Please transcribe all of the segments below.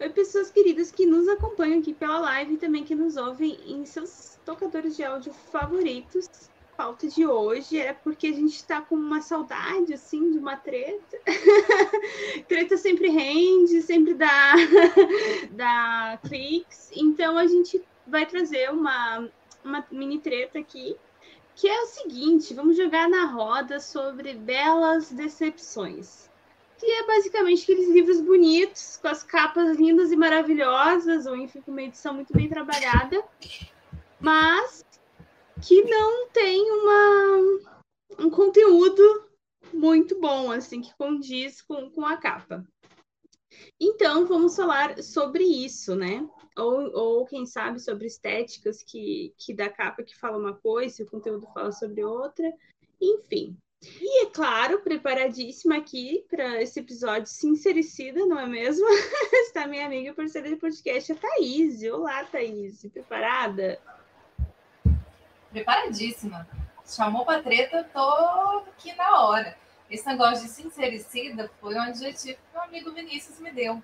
Oi, pessoas queridas que nos acompanham aqui pela live e também que nos ouvem em seus tocadores de áudio favoritos. A pauta de hoje é porque a gente está com uma saudade, assim, de uma treta. treta sempre rende, sempre dá, dá cliques. Então, a gente vai trazer uma, uma mini treta aqui que é o seguinte: vamos jogar na roda sobre belas decepções. Que é basicamente aqueles livros bonitos, com as capas lindas e maravilhosas, ou enfim, com uma edição muito bem trabalhada, mas que não tem uma, um conteúdo muito bom, assim, que condiz com, com a capa. Então, vamos falar sobre isso, né? Ou, ou quem sabe sobre estéticas que, que da capa que fala uma coisa e o conteúdo fala sobre outra, enfim. E é claro, preparadíssima aqui para esse episódio sincericida, não é mesmo? Está minha amiga parceira de podcast, a Thaís. Olá, Thaís. Preparada? Preparadíssima. Chamou pra treta, tô aqui na hora. Esse negócio de sincericida foi um adjetivo que meu amigo Vinícius me deu.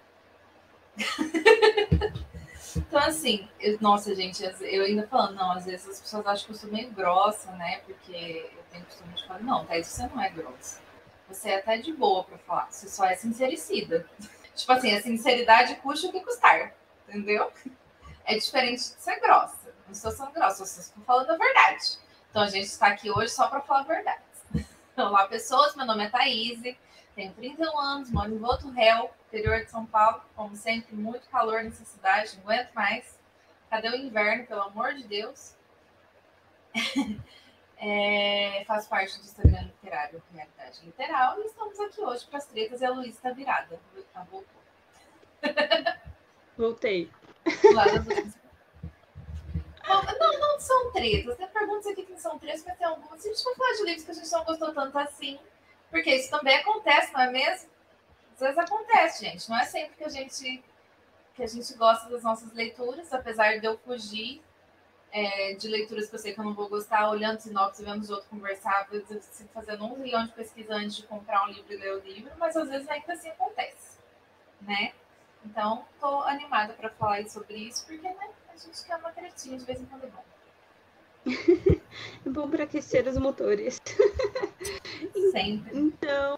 então, assim, eu, nossa, gente, eu ainda falando, não, às vezes as pessoas acham que eu sou meio grossa, né? Porque eu tenho costume de falar, não, Thaís, você não é grossa. Você é até de boa para falar, você só é sincericida. tipo assim, a sinceridade custa o que custar, entendeu? É diferente de ser grossa. Não estou sendo grossa, eu estou falando a verdade. Então a gente está aqui hoje só para falar a verdade. Olá, pessoas. Meu nome é Thaís, tenho 31 anos, moro em Voto Réu, interior de São Paulo. Como sempre, muito calor nessa cidade, não aguento mais. Cadê o inverno, pelo amor de Deus? é, faço parte do Instagram Literário Realidade Literal e estamos aqui hoje para as tretas e a Luísa está virada. Ah, voltou. Voltei. Não, não, não são tretas. Tem perguntas aqui que não são tretas, mas tem algumas. A gente vai falar de livros que a gente não gostou tanto assim. Porque isso também acontece, não é mesmo? Às vezes acontece, gente. Não é sempre que a gente que a gente gosta das nossas leituras, apesar de eu fugir é, de leituras que eu sei que eu não vou gostar, olhando sinopse e vendo os outros conversar, eu fico fazendo um milhão de pesquisa antes de comprar um livro e ler o livro, mas às vezes ainda assim acontece, né? Então, estou animada para falar sobre isso, porque né, a gente quer uma tretinha de vez em quando é bom. é bom para aquecer os motores. Sempre. Então,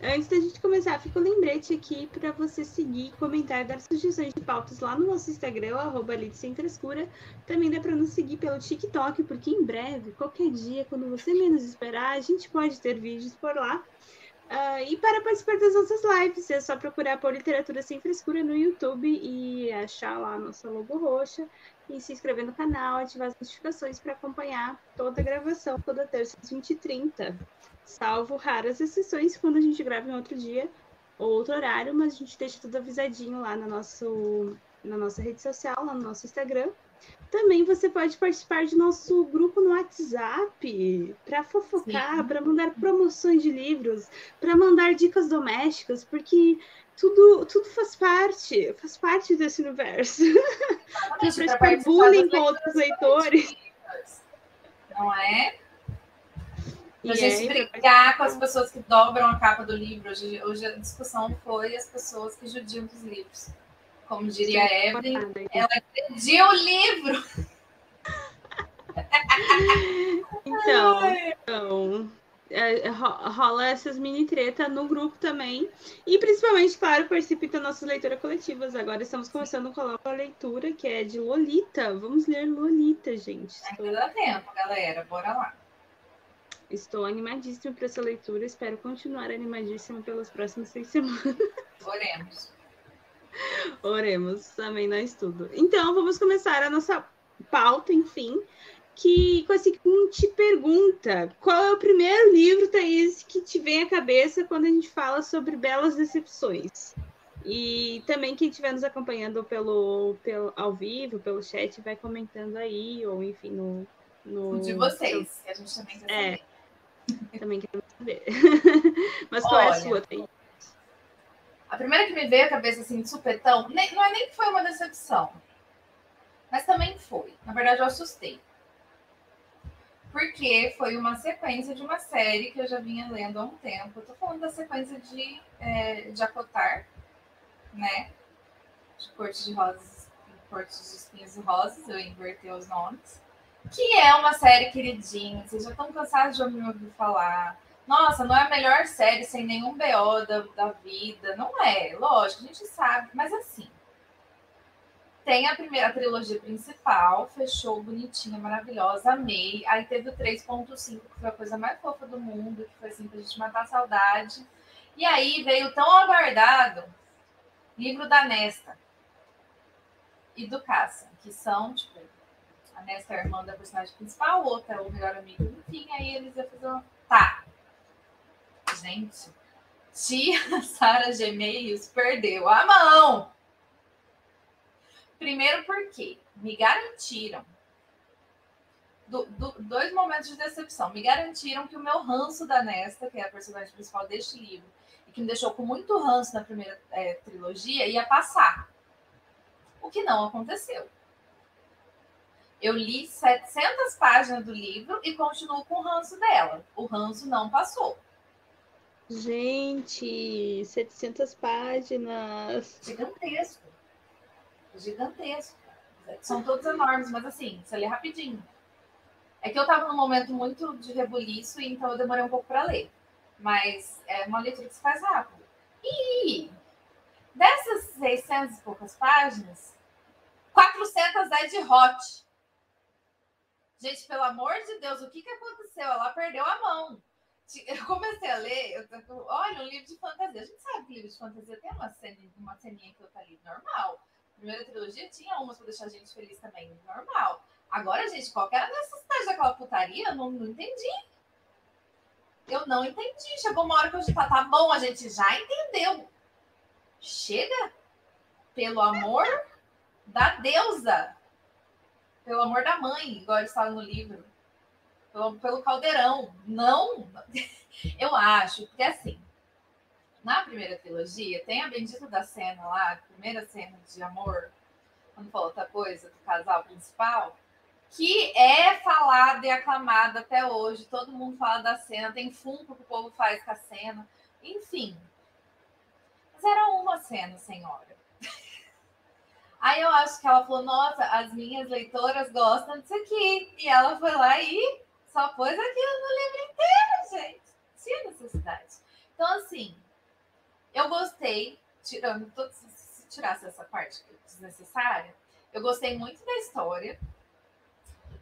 antes da gente começar, fica um lembrete aqui para você seguir, comentar, dar sugestões de pautas lá no nosso Instagram, arroba Sem Frescura. Também dá para nos seguir pelo TikTok, porque em breve, qualquer dia, quando você menos esperar, a gente pode ter vídeos por lá. Uh, e para participar das nossas lives, é só procurar por Literatura Sem Frescura no YouTube e achar lá a nossa logo roxa e se inscrever no canal, ativar as notificações para acompanhar toda a gravação, toda terça às 20h30. Salvo raras exceções quando a gente grava em outro dia ou outro horário, mas a gente deixa tudo avisadinho lá no nosso, na nossa rede social, lá no nosso Instagram. Também você pode participar de nosso grupo no WhatsApp para fofocar, para mandar promoções de livros, para mandar dicas domésticas, porque tudo, tudo faz parte, faz parte desse universo. para praticar bullying com outros leitores. Não é? Pra e gente é, brigar com as pessoas que dobram a capa do livro. Hoje, hoje a discussão foi as pessoas que judiam dos livros. Como diria a Evelyn, ela pediu o livro. Então, então é, rola essas mini treta no grupo também. E principalmente, claro, participe das nossas leituras coletivas. Agora estamos começando com a leitura, que é de Lolita. Vamos ler Lolita, gente. Ainda dá tempo, galera. Bora lá. Estou animadíssima para essa leitura. Espero continuar animadíssima pelas próximas seis semanas. Oremos. Oremos, também nós tudo. Então, vamos começar a nossa pauta, enfim, que com a seguinte pergunta: qual é o primeiro livro, Thaís, que te vem à cabeça quando a gente fala sobre belas decepções? E também quem estiver nos acompanhando pelo, pelo ao vivo, pelo chat, vai comentando aí, ou enfim, no. no de vocês, que a gente também quer É. Também queremos saber. Mas qual é a Olha. sua, Thaís? A primeira que me veio à cabeça assim de supetão, nem- não é nem que foi uma decepção, mas também foi. Na verdade, eu assustei. Porque foi uma sequência de uma série que eu já vinha lendo há um tempo. Eu tô falando da sequência de, é, de Acotar, né? De Corte de Rosas, Corte de Espinhos e Rosas, eu inverti os nomes. Que é uma série queridinha, vocês já estão cansados de me ouvir falar. Nossa, não é a melhor série sem nenhum BO da, da vida. Não é, lógico, a gente sabe, mas assim. Tem a primeira a trilogia principal, fechou bonitinha, maravilhosa, amei. Aí teve o 3.5, que foi a coisa mais fofa do mundo, que foi assim pra gente matar a saudade. E aí veio tão aguardado livro da Nesta e do Cassian, que são, tipo, a Nesta é a irmã da personagem principal, o outro é o melhor amigo, enfim, aí eles iam fazer uma. Tá, Gente, tia Sara Gemeios perdeu a mão. Primeiro porque me garantiram do- do- dois momentos de decepção. Me garantiram que o meu ranço da Nesta, que é a personagem principal deste livro, e que me deixou com muito ranço na primeira é, trilogia, ia passar. O que não aconteceu. Eu li 700 páginas do livro e continuo com o ranço dela. O ranço não passou. Gente, 700 páginas. Gigantesco. Gigantesco. São todos enormes, mas assim, você lê rapidinho. É que eu tava num momento muito de rebuliço, então eu demorei um pouco para ler. Mas é uma leitura que se faz rápido. E dessas 600 e poucas páginas, 400 é de hot. Gente, pelo amor de Deus, o que, que aconteceu? Ela perdeu a mão. Eu comecei a ler, eu, eu- olha, um livro de fantasia. A gente sabe que livro de fantasia tem uma, cena, uma ceninha que outra ali, normal. A primeira trilogia tinha umas pra deixar a gente feliz também, normal. Agora, gente, qualquer necessidade daquela putaria, eu não, não entendi. Eu não entendi. Chegou uma hora que eu já tá, tá bom, a gente já entendeu. Chega, pelo amor da deusa, pelo amor da mãe, igual eles no livro pelo, pelo caldeirão. Não, eu acho, porque assim, na primeira trilogia, tem a bendita da cena lá, a primeira cena de amor, quando falou outra coisa, do casal principal, que é falada e aclamada até hoje. Todo mundo fala da cena, tem funko que o povo faz com a cena, enfim. Mas era uma cena, senhora. Aí eu acho que ela falou: Nossa, as minhas leitoras gostam disso aqui. E ela foi lá e só pôs aquilo no livro inteiro, gente. Tinha necessidade. Então, assim, eu gostei, tirando todos, se tirasse essa parte desnecessária, eu gostei muito da história.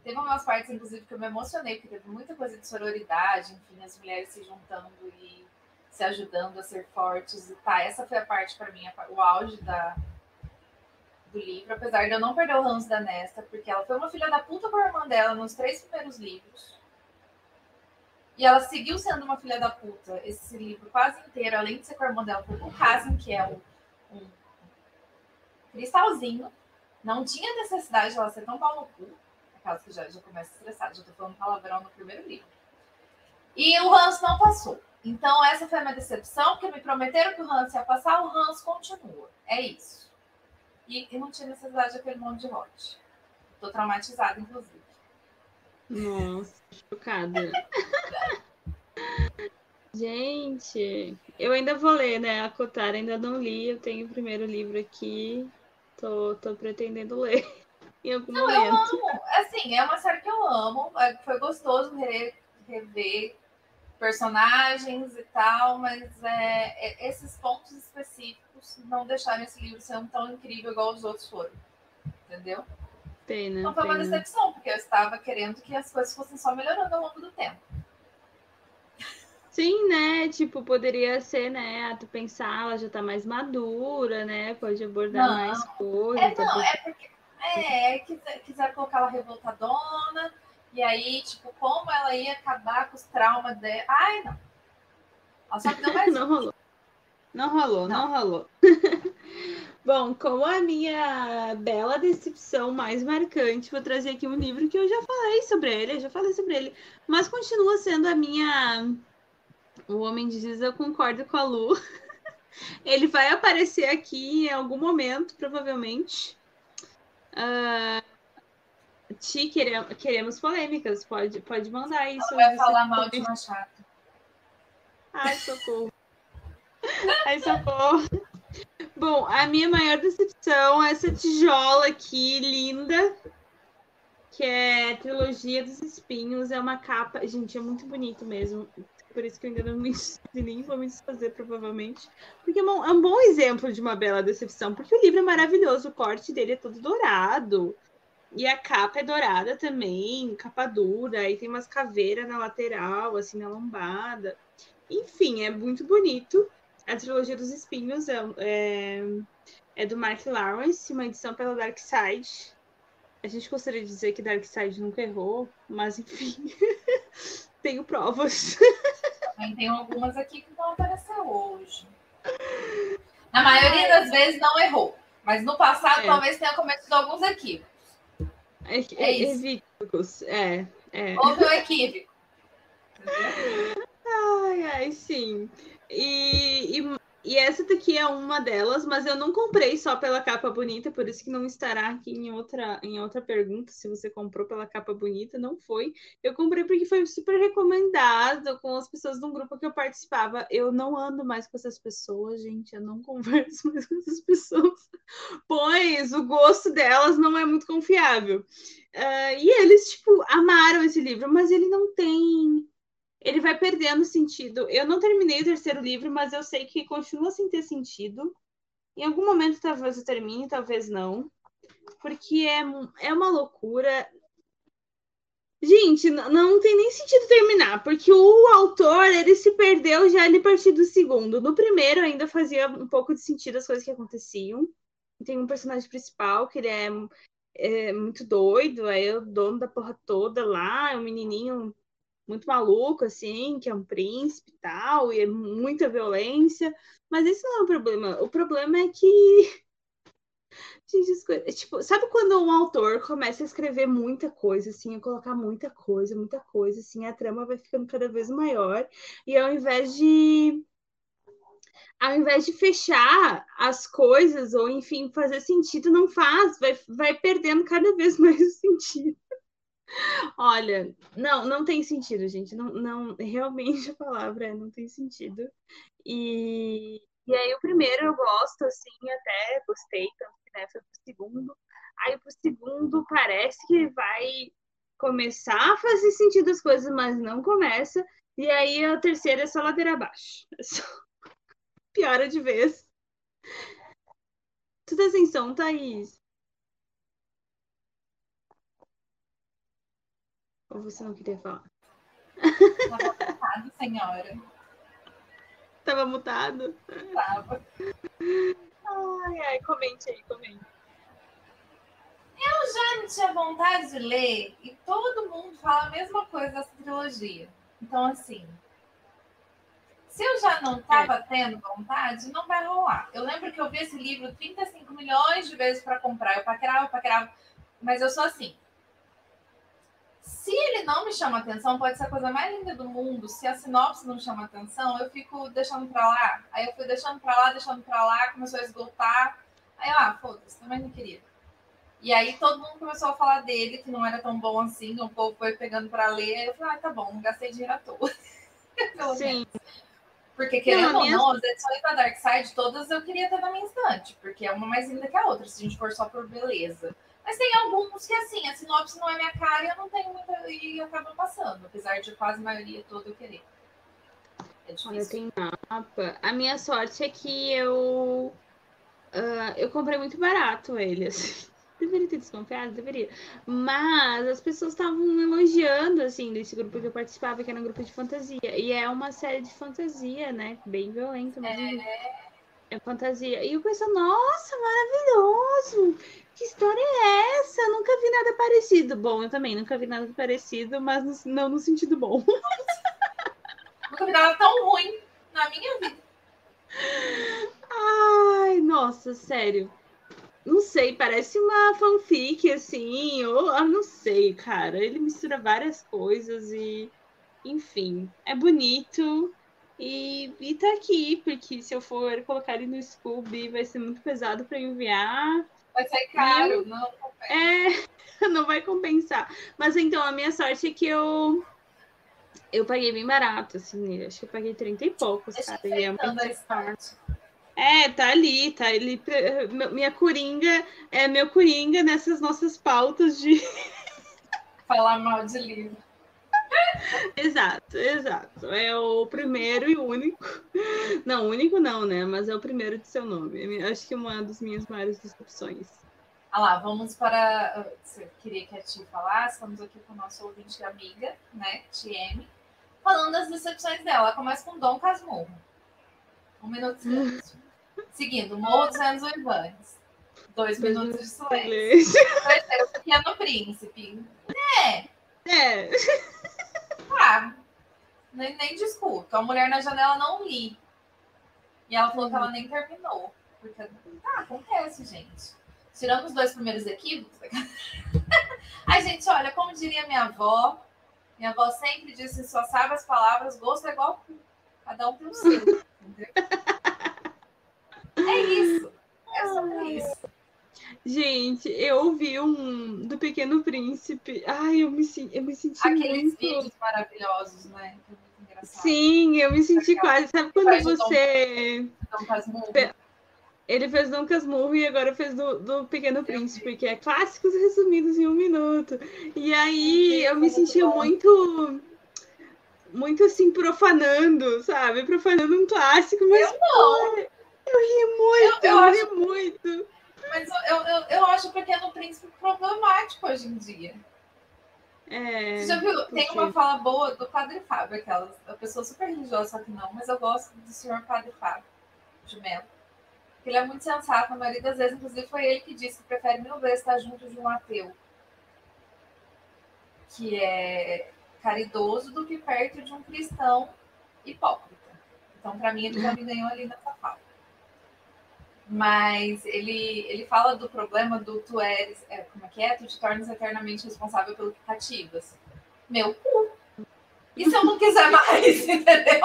Teve umas partes, inclusive, que eu me emocionei, porque teve muita coisa de sororidade, enfim, as mulheres se juntando e se ajudando a ser fortes e tá. Essa foi a parte, para mim, o auge da, do livro, apesar de eu não perder o ranço da Nesta, porque ela foi uma filha da puta com a irmã dela nos três primeiros livros. E ela seguiu sendo uma filha da puta esse livro quase inteiro, além de ser com a irmã dela, foi com o Casim, que é um cristalzinho. Não tinha necessidade de ela ser tão pau no cu, aquelas que já, já começa estressada, já tô falando palavrão no primeiro livro. E o ranço não passou. Então, essa foi a minha decepção, porque me prometeram que o ranço ia passar, o ranço continua. É isso. E, e não tinha necessidade daquele monte de hot. Tô traumatizada, inclusive. Nossa, chocada. Gente, eu ainda vou ler, né? A Cotar ainda não li. Eu tenho o primeiro livro aqui. Tô, tô pretendendo ler em algum Não, eu momento. amo. Assim, é uma série que eu amo. É, Foi gostoso re- rever personagens e tal, mas é, é- esses pontos específicos não deixaram esse livro um tão incrível igual os outros foram. Entendeu? Pena, Então foi uma pena. decepção, porque eu estava querendo que as coisas fossem só melhorando ao longo do tempo. Sim, né? Tipo, poderia ser, né? A tu pensar, ela já tá mais madura, né? Pode abordar Não. mais coisas. É, não, é porque é, é, quiser, quiser colocar ela revoltadona, e aí, tipo, como ela ia acabar com os traumas dela. Ai, não. Ela só deu mais Não rolou. Não rolou, não, rolou. Bom, como a minha bela decepção mais marcante, vou trazer aqui um livro que eu já falei sobre ele, eu já falei sobre ele, mas continua sendo a minha. O Homem de Diz, eu concordo com a Lu. Ele vai aparecer aqui em algum momento, provavelmente. Uh, Ti, queremos, queremos polêmicas, pode, pode mandar isso. Ela vai falar mal de Machado. Ai, socorro. Ai, socorro. Bom, a minha maior decepção é essa tijola aqui, linda, que é Trilogia dos Espinhos. É uma capa. Gente, é muito bonito mesmo. Por isso que eu ainda não me nem vou me desfazer, provavelmente. Porque é um, é um bom exemplo de uma bela decepção. Porque o livro é maravilhoso, o corte dele é todo dourado. E a capa é dourada também, capa dura, aí tem umas caveiras na lateral, assim, na lombada. Enfim, é muito bonito. A trilogia dos espinhos é, é, é do Mark Lawrence, uma edição pela Dark Side. A gente gostaria de dizer que Dark Side nunca errou, mas enfim, tenho provas. Tem algumas aqui que vão aparecer hoje. Na maioria das vezes não errou, mas no passado é. talvez tenha cometido alguns equívocos. É, é, é equívocos, é. é. Houve um equívoco. ai, ai, sim. E, e, e, essa daqui é uma delas, mas eu não comprei só pela capa bonita, por isso que não estará aqui em outra, em outra pergunta. Se você comprou pela capa bonita, não foi. Eu comprei porque foi super recomendado com as pessoas de um grupo que eu participava. Eu não ando mais com essas pessoas, gente. Eu não converso mais com essas pessoas, pois o gosto delas não é muito confiável. Uh, e eles, tipo, amaram esse livro, mas ele não tem ele vai perdendo sentido. Eu não terminei o terceiro livro, mas eu sei que continua sem ter sentido. Em algum momento talvez eu termine, talvez não. Porque é, é uma loucura. Gente, não tem nem sentido terminar, porque o autor, ele se perdeu já ali a partir do segundo. No primeiro ainda fazia um pouco de sentido as coisas que aconteciam. Tem um personagem principal que ele é, é muito doido, é o dono da porra toda lá, é um menininho muito maluco, assim, que é um príncipe e tal, e é muita violência. Mas esse não é o problema. O problema é que. Tipo, sabe quando um autor começa a escrever muita coisa, assim, a colocar muita coisa, muita coisa, assim, a trama vai ficando cada vez maior, e ao invés de ao invés de fechar as coisas, ou enfim, fazer sentido, não faz, vai, vai perdendo cada vez mais o sentido. Olha, não, não tem sentido, gente. Não, não, realmente a palavra é não tem sentido. E, e aí o primeiro eu gosto, assim, até gostei, tanto que né, foi pro segundo. Aí pro segundo parece que vai começar a fazer sentido as coisas, mas não começa. E aí a terceira é só ladeira abaixo. É só... Piora de vez. Tudo sem som, Thaís. Ou você não queria falar? Tava mutado, senhora. Tava mutado? Tava. Ai, ai, comente aí, comente. Eu já não tinha vontade de ler e todo mundo fala a mesma coisa dessa trilogia. Então, assim, se eu já não estava é. tendo vontade, não vai rolar. Eu lembro que eu vi esse livro 35 milhões de vezes para comprar. Eu paquerava, paquerava. Mas eu sou assim. Se ele não me chama atenção, pode ser a coisa mais linda do mundo. Se a sinopse não chama atenção, eu fico deixando para lá. Aí eu fui deixando para lá, deixando para lá, começou a esgotar. Aí, ah, foda-se, também não queria. E aí todo mundo começou a falar dele, que não era tão bom assim, o povo foi pegando para ler. Eu falei, ah, tá bom, não gastei dinheiro à toa. Sim. Porque, querendo não, ou não, as edições da Dark Side, todas eu queria ter na minha estante, porque é uma mais linda que a outra, se a gente for só por beleza. Mas tem alguns que, assim, a sinopse não é minha cara e eu não tenho muita. e acaba passando, apesar de quase a maioria toda eu querer. É Olha, tem mapa. A minha sorte é que eu. Uh, eu comprei muito barato ele, assim. Deveria ter desconfiado, deveria. Mas as pessoas estavam elogiando, assim, desse grupo que eu participava, que era um grupo de fantasia. E é uma série de fantasia, né? Bem violenta. Mas é... é fantasia. E o pessoal, nossa, maravilhoso! que história é essa? Eu nunca vi nada parecido. Bom, eu também nunca vi nada parecido, mas não no sentido bom. nunca vi nada tão ruim na minha vida. Ai, nossa sério. Não sei, parece uma fanfic, assim, ou ah, não sei, cara. Ele mistura várias coisas e, enfim, é bonito. E, e tá aqui, porque se eu for colocar ele no Scooby, vai ser muito pesado para enviar. Vai ser caro, não. É, não vai compensar. Mas então, a minha sorte é que eu eu paguei bem barato, assim, acho que eu paguei 30 e poucos, Deixa cara. E é, muito é, tá ali, tá ali. Minha coringa é meu coringa nessas nossas pautas de. Falar mal de livro. Exato, exato. É o primeiro e único. Não, único não, né? Mas é o primeiro de seu nome. Acho que é uma das minhas maiores decepções. Ah lá, vamos para. Você queria que a Ti falasse? Estamos aqui com o nosso ouvinte amiga, né? TM, falando das decepções dela. Ela começa com Dom Casmurro. Um minuto de silêncio. Seguindo, Morro dos Anos Oivanes. Dois minutos de silêncio. Pequeno Príncipe. É, É. Nem, nem discuto. A Mulher na Janela não li. E ela falou que ela nem terminou. Porque, tá, acontece, gente. Tirando os dois primeiros equívocos. Ai, gente, olha, como diria minha avó, minha avó sempre disse: só sabe as palavras, gosto é igual. Cada um tem o seu. entendeu? É isso. É sobre isso. Gente, eu ouvi um do Pequeno Príncipe. Ai, eu me, eu me senti Aqueles muito. vídeos maravilhosos, né? É muito. Sim, eu me senti Aquela- quase. Sabe quando Faz você. Ele fez Dom Casmurro e agora fez do, do Pequeno Príncipe, que é clássicos resumidos em um minuto. E aí eu me Muito sentia bom. muito. Muito assim, profanando, sabe? Profanando um clássico, mas Eu não. pô, eu ri muito, Eu- eu, eu ri muito. Mas eu, eu, eu acho o Pequeno Príncipe problemático hoje em dia. É, Você já viu? Tem por quê? uma fala boa do Padre Fábio, aquela a pessoa super religiosa, só que não, mas eu gosto do senhor Padre Fábio de Mello. Ele é muito sensato, a maioria das vezes, inclusive, foi ele que disse que prefere mil vezes estar junto de um ateu que é caridoso do que perto de um cristão hipócrita. Então, para mim, ele já me ganhou ali nessa fala. Mas ele, ele fala do problema do tu eres, é, como é que é? Tu te tornas eternamente responsável pelo que cativas. Meu cu. E se eu não quiser mais, entendeu?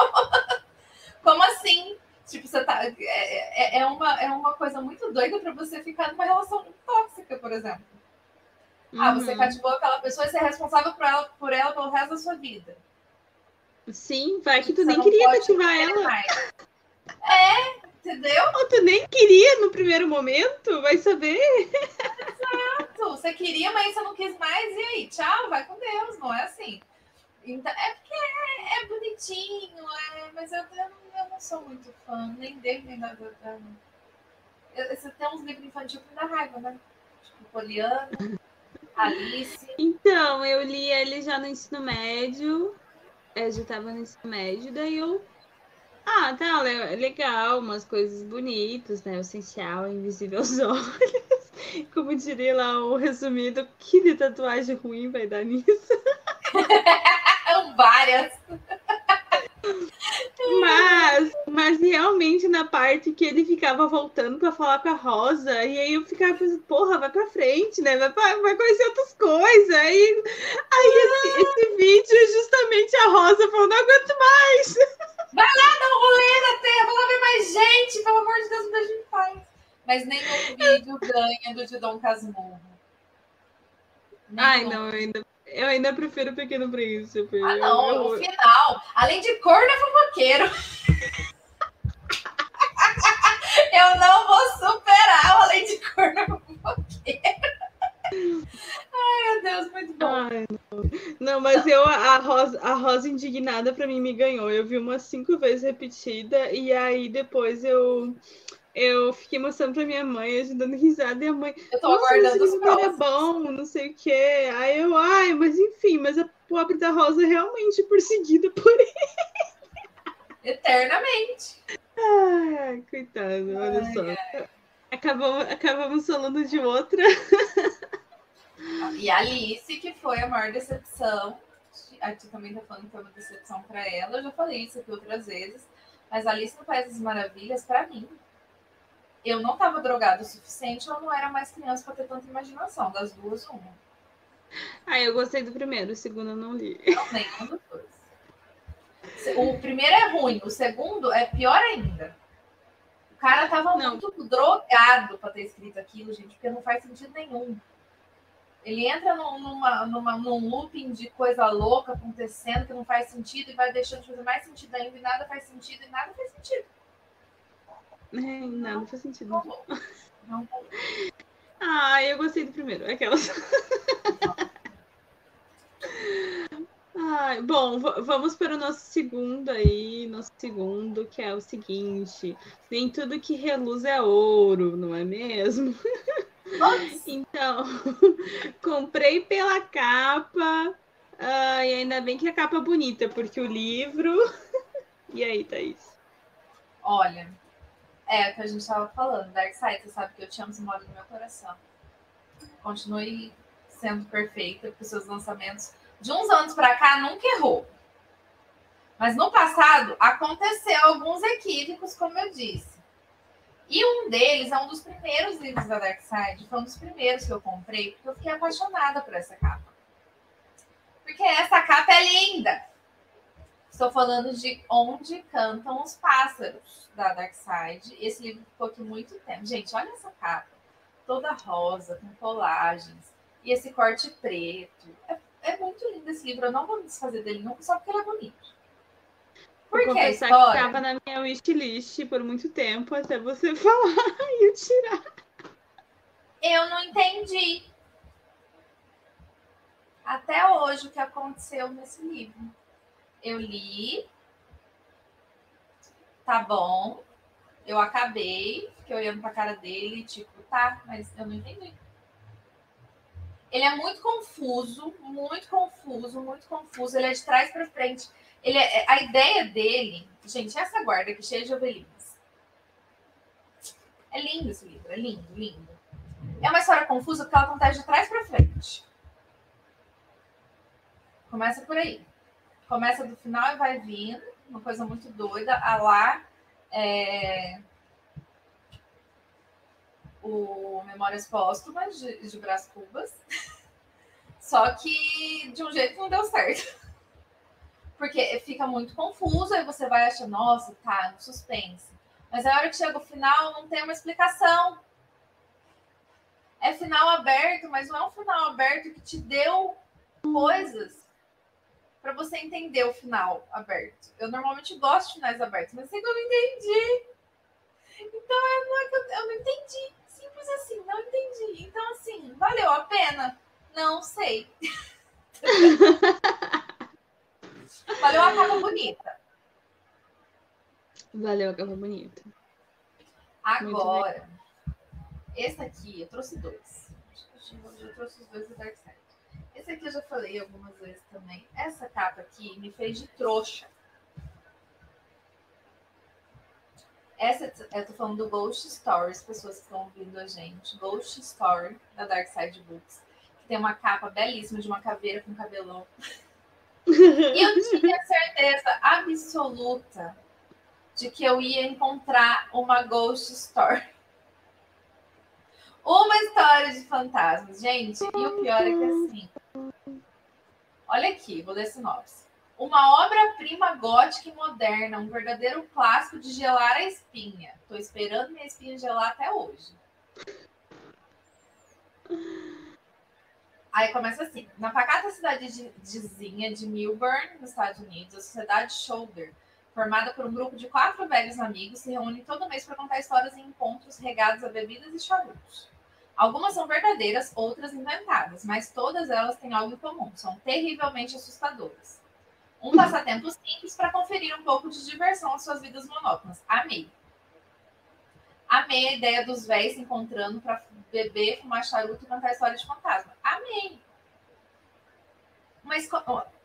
Como assim? Tipo, você tá. É, é, é uma, é uma coisa muito doida para você ficar numa relação tóxica, por exemplo. Ah, você Uhum. cativou aquela pessoa e você é responsável por ela, por ela pelo resto da sua vida. Sim, vai que tu Você nem queria cativar ela. mais. É, entendeu? Ou tu nem queria no primeiro momento, vai saber. Tu- Você queria, mas você não quis mais, e aí? Tchau, vai com Deus, não é assim. Então, é porque é, é bonitinho, é, mas eu, eu, eu não sou muito fã, nem dele, nem da. da, da... Eu- Você tem uns livros infantis que dá raiva, né? Tipo, Poliana, Alice. Então, eu li ele já no ensino médio. Eu já tava no ensino médio, daí eu. Ah, tá, le- legal, umas coisas bonitas, né? O essencial, invisível aos olhos. Como diria lá o resumido, que de tatuagem ruim vai dar nisso? São várias. Mas, mas realmente na parte que ele ficava voltando pra falar com a Rosa, e aí eu ficava pensando, porra, vai pra frente, né? Vai, pra- vai conhecer outras coisas. Aí, aí esse, esse vídeo é justamente a Rosa falando, não aguento mais. Dá um rolê na terra, vai lá ver mais gente, pelo amor de Deus, me deixa em paz. Mas nenhum vídeo ganha do de Dom Casmurro. Ai, Nenhum. não, eu ainda, eu ainda prefiro o Pequeno Príncipe. Ah, não, Eu- o final. Além de corno é fofoqueiro. Eu não vou superar o além de corno é fofoqueiro. Ai, meu Deus, muito bom. Ai, não. Não, mas eu, a Rosa, a Rosa Indignada pra mim me ganhou. Eu vi umas cinco vezes repetida e aí depois eu, eu fiquei mostrando pra minha mãe, a gente dando risada, e a mãe, Eu tô aguardando os era próximos. bom, não sei o quê. Aí eu, ai, mas enfim, mas a pobre da Rosa é realmente perseguida por ele. Eternamente. Ai, coitado, olha Ai, só. Acabamos, acabamos falando de outra. E a Alice, que foi a maior decepção. A Tia também tá falando que foi uma decepção pra ela. Eu já falei isso aqui outras vezes. Mas Alice no País das Maravilhas, pra mim, eu não estava drogada o suficiente, eu não era mais criança para ter tanta imaginação. Das duas, uma. Ah, eu gostei do primeiro, o segundo eu não li. Não, nenhum dos dois. O primeiro é ruim, o segundo é pior ainda. O cara tava não. muito drogado para ter escrito aquilo, gente, porque não faz sentido nenhum. Ele entra numa, numa, num looping de coisa louca acontecendo que não faz sentido e vai deixando de fazer mais sentido ainda e nada faz sentido e nada faz sentido. É, nada não, faz sentido. Não, não. Ah, eu gostei do primeiro. Aquelas. Ah, bom, vamos para o nosso segundo aí, nosso segundo, que é o seguinte: nem tudo que reluz é ouro, não é mesmo? então, comprei pela capa, uh, e ainda bem que a capa é bonita, porque o livro. e aí, Thaís? Olha, é o que a gente estava falando, Dark Side, você sabe que eu te amo, você no meu coração. Continue sendo perfeita com seus lançamentos. De uns anos para cá, nunca errou. Mas no passado, aconteceu alguns equívocos, como eu disse. E um deles é um dos primeiros livros da Dark Side, foi um dos primeiros que eu comprei, porque eu fiquei apaixonada por essa capa. Porque essa capa é linda. Estou falando de Onde Cantam os Pássaros, da Dark Side. Esse livro ficou aqui muito tempo. Gente, olha essa capa. Toda rosa, com colagens. E esse corte preto. É, é muito lindo esse livro. Eu não vou me desfazer dele nunca, só porque ele é bonito. Porque a história... que estava na minha wishlist por muito tempo, até você falar e eu tirar. Eu não entendi. Até hoje o que aconteceu nesse livro. Eu li. Tá bom. Eu acabei. Fiquei olhando pra cara dele, tipo, tá, mas eu não entendi. Ele é muito confuso, muito confuso, muito confuso. Ele é de trás para frente. Ele é, a ideia dele, gente, essa guarda aqui cheia de ovelhinhas. É lindo esse livro, é lindo, lindo. É uma história confusa porque ela acontece de trás para frente. Começa por aí. Começa do final e vai vindo, uma coisa muito doida. A lá é... o Memórias Póstumas de, de Brás Cubas. Só que de um jeito não deu certo porque fica muito confuso, aí você vai achar, nossa, tá, suspense. Mas a hora que chega o final, não tem uma explicação. É final aberto, mas não é um final aberto que te deu coisas para você entender o final aberto. Eu normalmente gosto de finais abertos, mas sei que eu não entendi. Então, é, não é que eu, eu não entendi. Simples assim, não entendi. Então, assim, valeu a pena? Não sei. Valeu a capa bonita. Valeu a capa bonita. Agora, esse aqui, eu trouxe dois. Eu já trouxe os dois do Dark Side. Esse aqui eu já falei algumas vezes também. Essa capa aqui me fez de trouxa. Essa, eu tô falando do Ghost Stories, pessoas que estão ouvindo a gente. Ghost Story, da Dark Side Books. Que tem uma capa belíssima de uma caveira com cabelão. E eu tinha certeza absoluta de que eu ia encontrar uma ghost story. Uma história de fantasmas, gente. E o pior é que assim. Olha aqui, vou ler sinopse. Uma obra-prima gótica e moderna, um verdadeiro clássico de gelar a espinha. Tô esperando minha espinha gelar até hoje. Aí começa assim: na pacata cidadezinha de Milburn, nos Estados Unidos, a sociedade Shoulder, formada por um grupo de quatro velhos amigos, se reúne todo mês para contar histórias em encontros regados a bebidas e charutos. Algumas são verdadeiras, outras inventadas, mas todas elas têm algo em comum: são terrivelmente assustadoras. Um passatempo simples para conferir um pouco de diversão às suas vidas monótonas. Amei. Amei a ideia dos véis se encontrando para beber, fumar charuto e contar história de fantasma. Amei. Mas,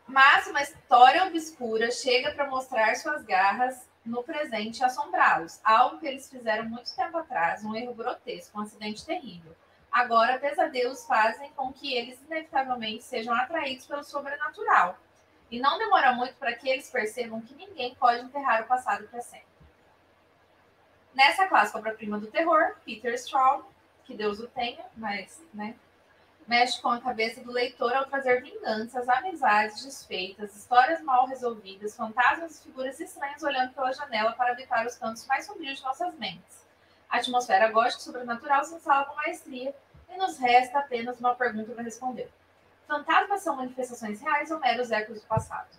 mas uma história obscura chega para mostrar suas garras no presente e assombrá-los. Algo que eles fizeram muito tempo atrás, um erro grotesco, um acidente terrível. Agora, pesadelos fazem com que eles inevitavelmente sejam atraídos pelo sobrenatural. E não demora muito para que eles percebam que ninguém pode enterrar o passado para sempre. Nessa clássica obra-prima do terror, Peter Straub, que Deus o tenha, mas, né? Mexe com a cabeça do leitor ao trazer vinganças, amizades desfeitas, histórias mal resolvidas, fantasmas e figuras estranhas olhando pela janela para habitar os cantos mais sombrios de nossas mentes. A atmosfera gótica e sobrenatural se instala com maestria e nos resta apenas uma pergunta para responder. Fantasmas são manifestações reais ou meros ecos do passado?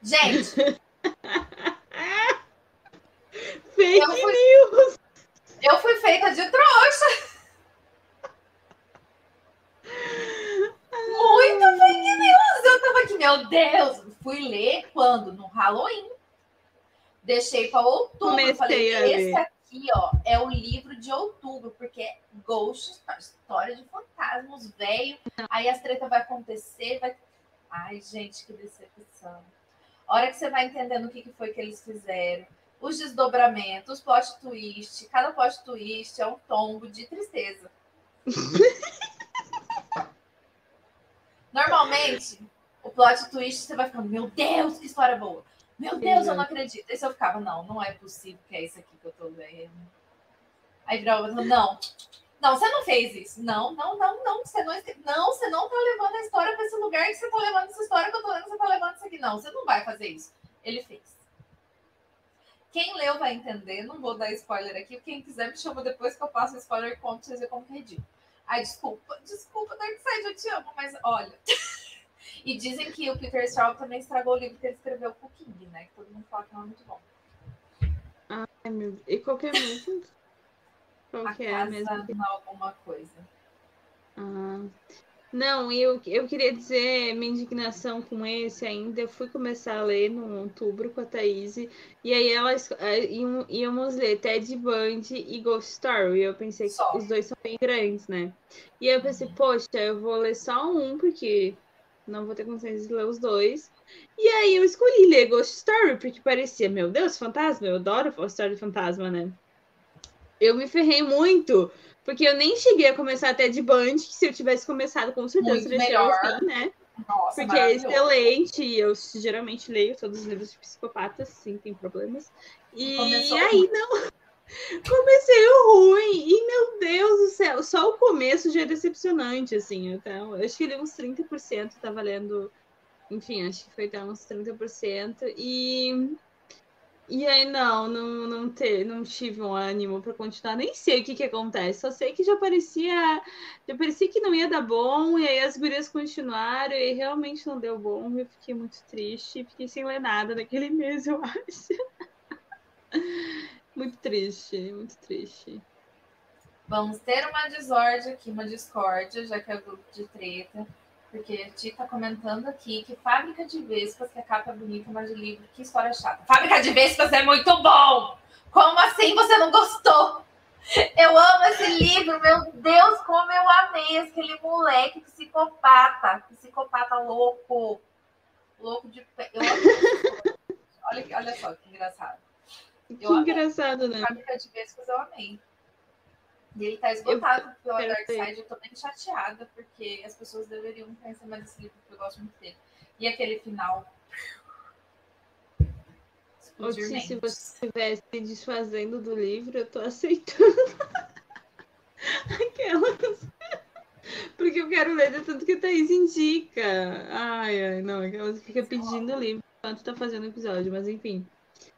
Gente! Fake Eu fui- news! eu fui feita de trouxa! Muito fake news! Eu tava aqui, meu Deus! Fui ler quando? No Halloween. Deixei para outubro. Comecei Falei, esse aqui, ó, é o livro de outubro, porque é Ghost, história de fantasmas, velho. Aí as tretas vai acontecer, vai. Ai, gente, que decepção. A hora que você vai entendendo o que, que foi que eles fizeram, os desdobramentos, os plot twist, cada plot twist é um tombo de tristeza. Normalmente, o plot twist você vai ficando, meu Deus, que história boa. Meu Deus, eu não acredito. Aí eu ficava, não, não é possível que é isso aqui que eu tô lendo. Aí virava, não, não, você não fez isso. Não, não, não, não, você não, não, você não tá levando a história para esse lugar que você tá levando essa história que eu tô lendo, você tá levando isso aqui. Não, você não vai fazer isso. Ele fez. Quem leu vai entender, não vou dar spoiler aqui. Quem quiser me chama depois que eu passo o spoiler e conto vocês como que é ridículo. Ai, desculpa, desculpa, Darkseid, eu te amo, mas olha. e dizem que o Peter Straub também estragou o livro que ele escreveu com o King, né? Que todo mundo fala que não é muito bom. Ai, meu Deus. E qualquer mesmo? Qual A que é casa mesmo? não alguma coisa. Ah, não, eu, eu queria dizer minha indignação com esse ainda. Eu fui começar a ler no outubro com a Thaís, e aí elas íamos ler Ted Bundy e Ghost Story. Eu pensei que Só. os dois são bem grandes, né? E aí eu pensei, poxa, eu vou ler só um, porque não vou ter condições de ler os dois. E aí eu escolhi ler Ghost Story, porque parecia, meu Deus, fantasma, eu adoro história de fantasma, né? Eu me ferrei muito. Porque eu nem cheguei a começar Ted Bundy, que se eu tivesse começado, com certeza Muito seria fim, né? Nossa, Porque é excelente, e eu geralmente leio todos os livros de psicopatas, sim, tem problemas. E Começou aí, não. Comecei o ruim, e meu Deus do céu, só o começo já é decepcionante, assim. Então, eu acho que ele uns 30% tá valendo. Enfim, acho que foi até uns 30%. E. E aí, não, não, não, te, não tive um ânimo pra continuar. Nem sei o que que acontece. Só sei que já parecia. Já parecia que não ia dar bom. E aí as gurias continuaram. E realmente não deu bom. Eu fiquei muito triste. Fiquei sem ler nada naquele mês, eu acho. Muito triste, muito triste. Vamos ter uma desordem aqui, uma discórdia, já que é grupo de treta. Porque a Ti tá comentando aqui que Fábrica de Vespas, que a capa é bonita, mas o livro, que história chata. Fábrica de Vespas é muito bom! Como assim você não gostou? Eu amo esse livro, meu Deus, como eu amei aquele moleque psicopata, psicopata louco, louco de pé. Olha, olha só que engraçado. Que Eu amei. engraçado, né? Fábrica de Vespas eu amei. E ele tá esgotado pela quero Dark. Side. Eu tô bem chateada, porque as pessoas deveriam conhecer mais esse livro, porque eu gosto muito dele. E aquele final. Ou Explodir se, você estivesse se desfazendo do livro, eu tô aceitando. Aquelas. Porque eu quero ler de tanto que a Thaís indica. Ai, ai, não. Aquelas que fica pedindo o livro enquanto tá fazendo o episódio, mas enfim.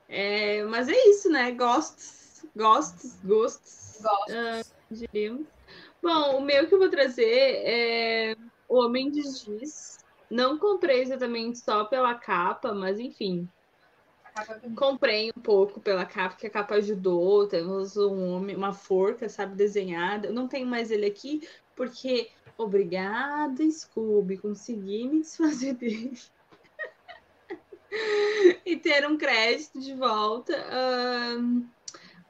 É, mas é isso, né? Gostos, gostos, gostos, Diríamos. Bom, o meu que eu vou trazer é O Homem de Giz. Não comprei exatamente só pela capa, mas enfim. Comprei um pouco pela capa, que a capa ajudou. Temos um homem, uma forca, sabe, desenhada. Eu não tenho mais ele aqui, porque obrigada, Scooby, consegui me desfazer dele. e ter um crédito de volta.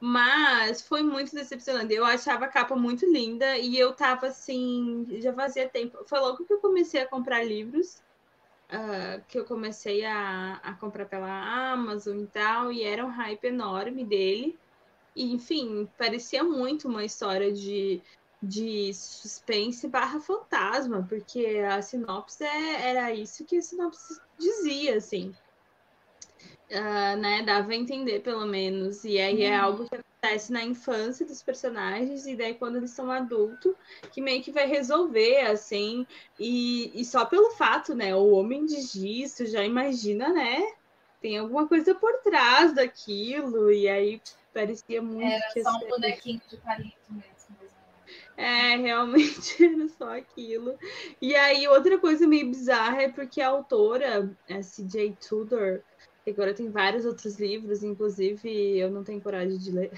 Mas foi muito decepcionante. Eu achava a capa muito linda e eu tava assim, já fazia tempo. Foi logo que eu comecei a comprar livros ah, que eu comecei a, a comprar pela Amazon e tal, e era um hype enorme dele. E, enfim, parecia muito uma história de, de suspense barra fantasma, porque a sinopse é- era isso que a sinopse dizia, assim. Uh, né, dava a entender pelo menos. E aí é algo que acontece na infância dos personagens, e daí quando eles são adultos, que meio que vai resolver, assim. E, e só pelo fato, né? O homem de giz, já imagina, né? Tem alguma coisa por trás daquilo, e aí parecia muito. Era só um bonequinho de palito mesmo. É, realmente era só aquilo. E aí, outra coisa meio bizarra é porque a autora, a C.J. Tudor, agora tem vários outros livros, inclusive eu não tenho coragem de ler.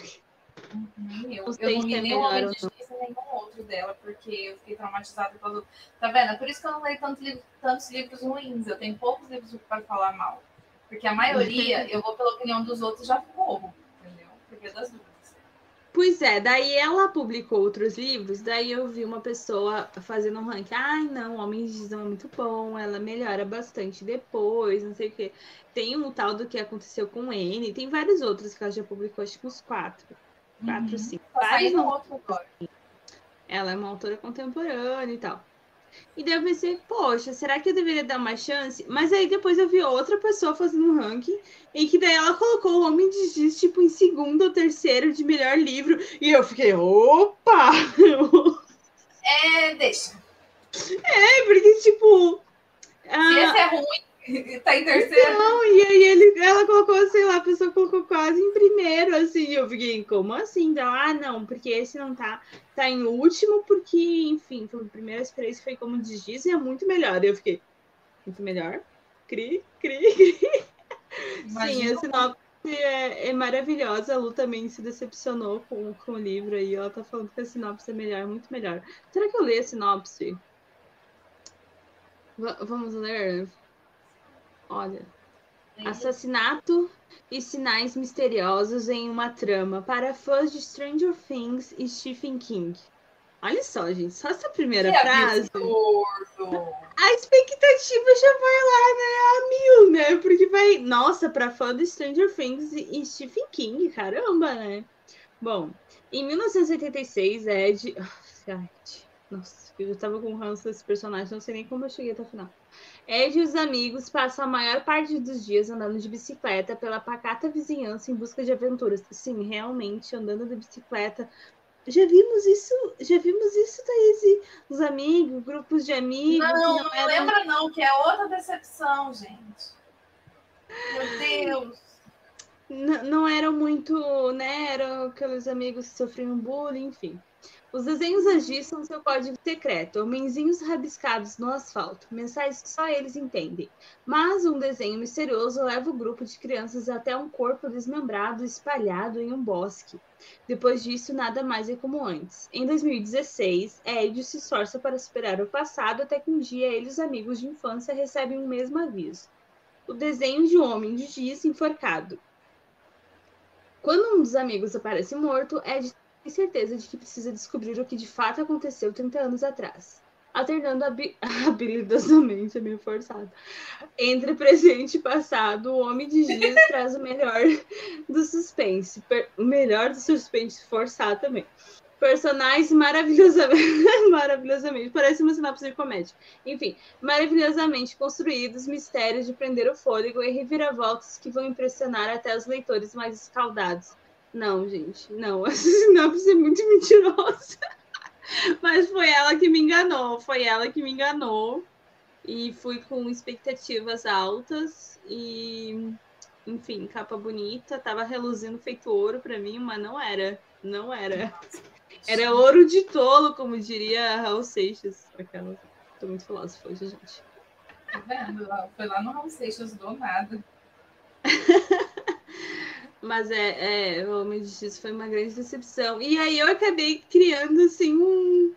Uhum, eu, não sei eu não li é nenhum Homem de Justiça, nenhum outro dela, porque eu fiquei traumatizada quando. Tá vendo? Por isso que eu não leio tanto livro, tantos livros ruins. Eu tenho poucos livros para falar mal. Porque a maioria, eu vou pela opinião dos outros já corro, entendeu? Porque das dúvidas. Pois é, daí ela publicou outros livros, daí eu vi uma pessoa fazendo um ranking. Ai, não, Homens de Gisão é muito bom, ela melhora bastante depois, não sei o quê. Tem um tal do que aconteceu com N, tem vários outros que ela já publicou, acho que uns quatro. Quatro, uhum. cinco. Tá vários outro agora. Ela é uma autora contemporânea e tal. E daí eu pensei, poxa, será que eu deveria dar uma chance? Mas aí depois eu vi outra pessoa fazendo um ranking, em que daí ela colocou o Homem de Giz, tipo, em segundo ou terceiro de melhor livro. E eu fiquei, opa! É, deixa. É, porque, tipo. Se ah, esse é ruim, tá em terceiro. Não, e aí ele, ela colocou, sei lá, a pessoa colocou quase em primeiro, assim. Eu fiquei, como assim? Então, ah, não, porque esse não tá, tá em último, porque, enfim, foi a primeira experiência foi como diz e é muito melhor. Eu fiquei, muito melhor? Cri, cri, cri. Sim, a sinopse é, é, maravilhosa. A Lu também se decepcionou com, com o livro aí. Ela tá falando que a sinopse é melhor, muito melhor. Será que eu leio a sinopse? V vamos ler? Olha. Assassinato e sinais misteriosos em uma trama para fãs de Stranger Things e Stephen King. Olha só, gente, só essa primeira que frase. Absurdo. A expectativa já vai lá, né? A mil, né? Porque vai. Nossa, para fã de Stranger Things e Stephen King, caramba, né? Bom, em 1986, Ed. Nossa, eu já tava com ranço desse personagem, não sei nem como eu cheguei até o final. Ed e os amigos passam a maior parte dos dias andando de bicicleta pela pacata vizinhança em busca de aventuras. Sim, realmente, andando de bicicleta. Já vimos isso, já vimos isso, Thaís? Os amigos, grupos de amigos. Não, não, não lembra não, que é outra decepção, gente. Meu Deus. Não, não eram muito, né? Eram aqueles amigos que sofriam bullying, enfim. Os desenhos agis são seu código secreto, homenzinhos rabiscados no asfalto, mensais que só eles entendem. Mas um desenho misterioso leva o grupo de crianças até um corpo desmembrado espalhado em um bosque. Depois disso, nada mais é como antes. Em 2016, Ed se esforça para superar o passado até que um dia ele e os amigos de infância recebem o mesmo aviso. O desenho de um homem de giz enforcado. Quando um dos amigos aparece morto, Ed certeza de que precisa descobrir o que de fato aconteceu 30 anos atrás. Alternando habilidosamente, é meio forçado. Entre presente e passado, o Homem de Giz traz o melhor do suspense. O melhor do suspense forçado também. Personagens maravilhosamente, maravilhosamente, parece uma sinopse de comédia. Enfim, maravilhosamente construídos, mistérios de prender o fôlego e reviravoltas que vão impressionar até os leitores mais escaldados. Não, gente, não. Essa sinopse é muito mentirosa. Mas foi ela que me enganou. Foi ela que me enganou. E fui com expectativas altas. E, enfim, capa bonita. Tava reluzindo feito ouro para mim, mas não era. Não era. Era ouro de tolo, como diria Raul Seixas. Aquela. Tô muito filósofa hoje, gente. Tá vendo? Foi lá no Raul Seixas do nada. Mas é, é, o Homem de Justiça foi uma grande decepção. E aí eu acabei criando, assim, um,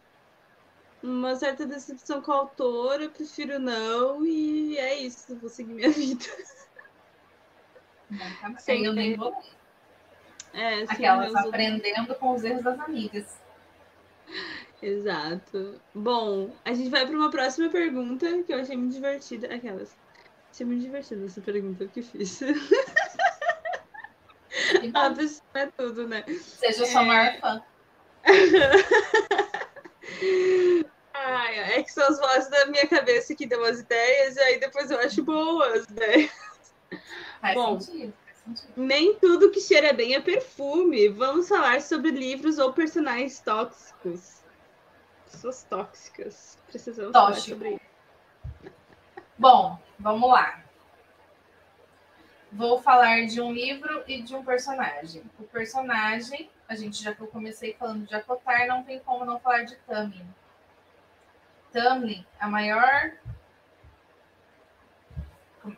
uma certa decepção com a autora, prefiro não, e é isso, vou seguir minha vida. Não, tá Sem eu nem vou. É, Aquelas aprendendo com os erros das amigas. Exato. Bom, a gente vai para uma próxima pergunta que eu achei muito divertida. Aquelas. Achei muito divertida essa pergunta que fiz. A pessoa é tudo, né? Seja sua é... maior fã. Ai, é que são as vozes da minha cabeça que dão as ideias, e aí depois eu acho boas, né? Faz Bom, sentido, faz sentido. Nem tudo que cheira bem é perfume. Vamos falar sobre livros ou personagens tóxicos. Pessoas tóxicas. Precisamos falar Tóxico. sobre isso. Bom, vamos lá. Vou falar de um livro e de um personagem. O personagem, a gente já que eu comecei falando de Acotar, não tem como não falar de Tamlin. Tamlin, a maior.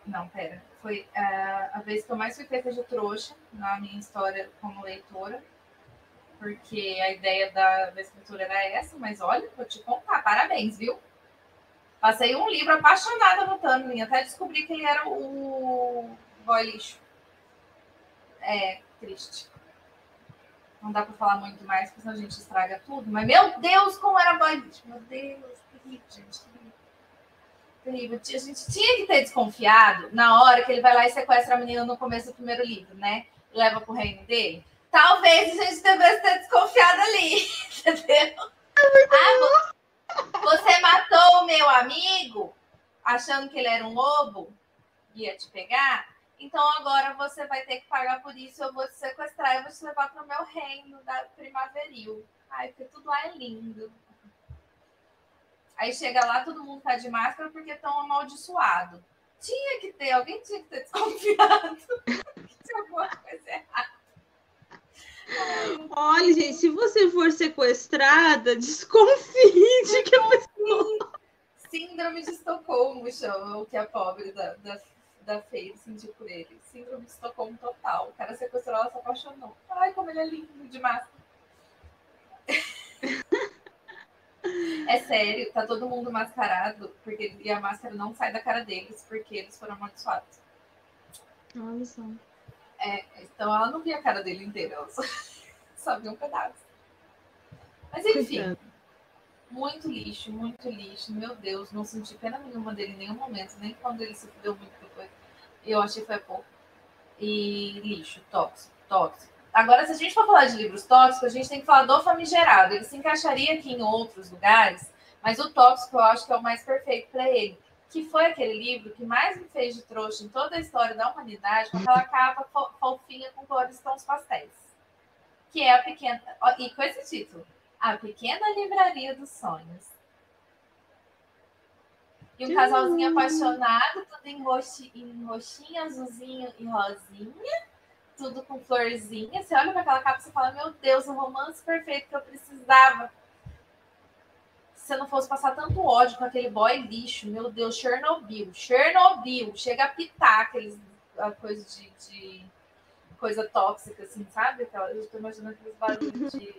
Não, pera. Foi ah, a vez que eu mais fui feita de trouxa na minha história como leitora. Porque a ideia da, da escritura era essa, mas olha, vou te contar, parabéns, viu? Passei um livro apaixonada no Tamlin, até descobri que ele era o boy lixo. É, triste. Não dá pra falar muito mais, porque senão a gente estraga tudo. Mas, meu Deus, como era boy lixo. Meu Deus, terrível, gente. Terrível. A gente tinha que ter desconfiado na hora que ele vai lá e sequestra a menina no começo do primeiro livro, né? Leva pro reino dele. Talvez a gente devesse ter desconfiado ali, entendeu? Ah, vo- você matou o meu amigo achando que ele era um lobo, ia te pegar. Então agora você vai ter que pagar por isso. Eu vou te sequestrar e vou te levar para o meu reino da primaveril. Ai, porque tudo lá é lindo. Aí chega lá, todo mundo tá de máscara porque estão amaldiçoado. Tinha que ter, alguém tinha que ter desconfiado que tinha alguma coisa errada. Olha, gente, se você for sequestrada, desconfie de que a pessoa. Síndrome de Estocolmo chama o que a pobre da, da, da Feire sentiu por ele. Síndrome de Estocolmo total. O cara sequestrou, ela se apaixonou. Ai, como ele é lindo de máscara. É sério, tá todo mundo mascarado, porque e a máscara não sai da cara deles, porque eles foram amaldiçoados. Olha só. É, então ela não via a cara dele inteira, ela só, só via um pedaço. Mas enfim, muito lixo, muito lixo. Meu Deus, não senti pena nenhuma dele em nenhum momento, nem quando ele se fudeu muito. Eu achei foi pouco. E lixo, tóxico, tóxico. Agora, se a gente for falar de livros tóxicos, a gente tem que falar do famigerado. Ele se encaixaria aqui em outros lugares, mas o tóxico eu acho que é o mais perfeito para ele. Que foi aquele livro que mais me fez de trouxa em toda a história da humanidade, com aquela capa fo- fofinha com cores tons pastéis. Que é a pequena. E com esse título: A Pequena Livraria dos Sonhos. E um casalzinho apaixonado, tudo em, roxi, em roxinho, azulzinho e rosinha, tudo com florzinha. Você olha para aquela capa e fala: Meu Deus, um romance perfeito que eu precisava. Se você não fosse passar tanto ódio com aquele boy lixo, meu Deus, Chernobyl, Chernobyl, chega a pitar aqueles a coisa de, de coisa tóxica, assim, sabe? Eu tô imaginando aqueles barulhos de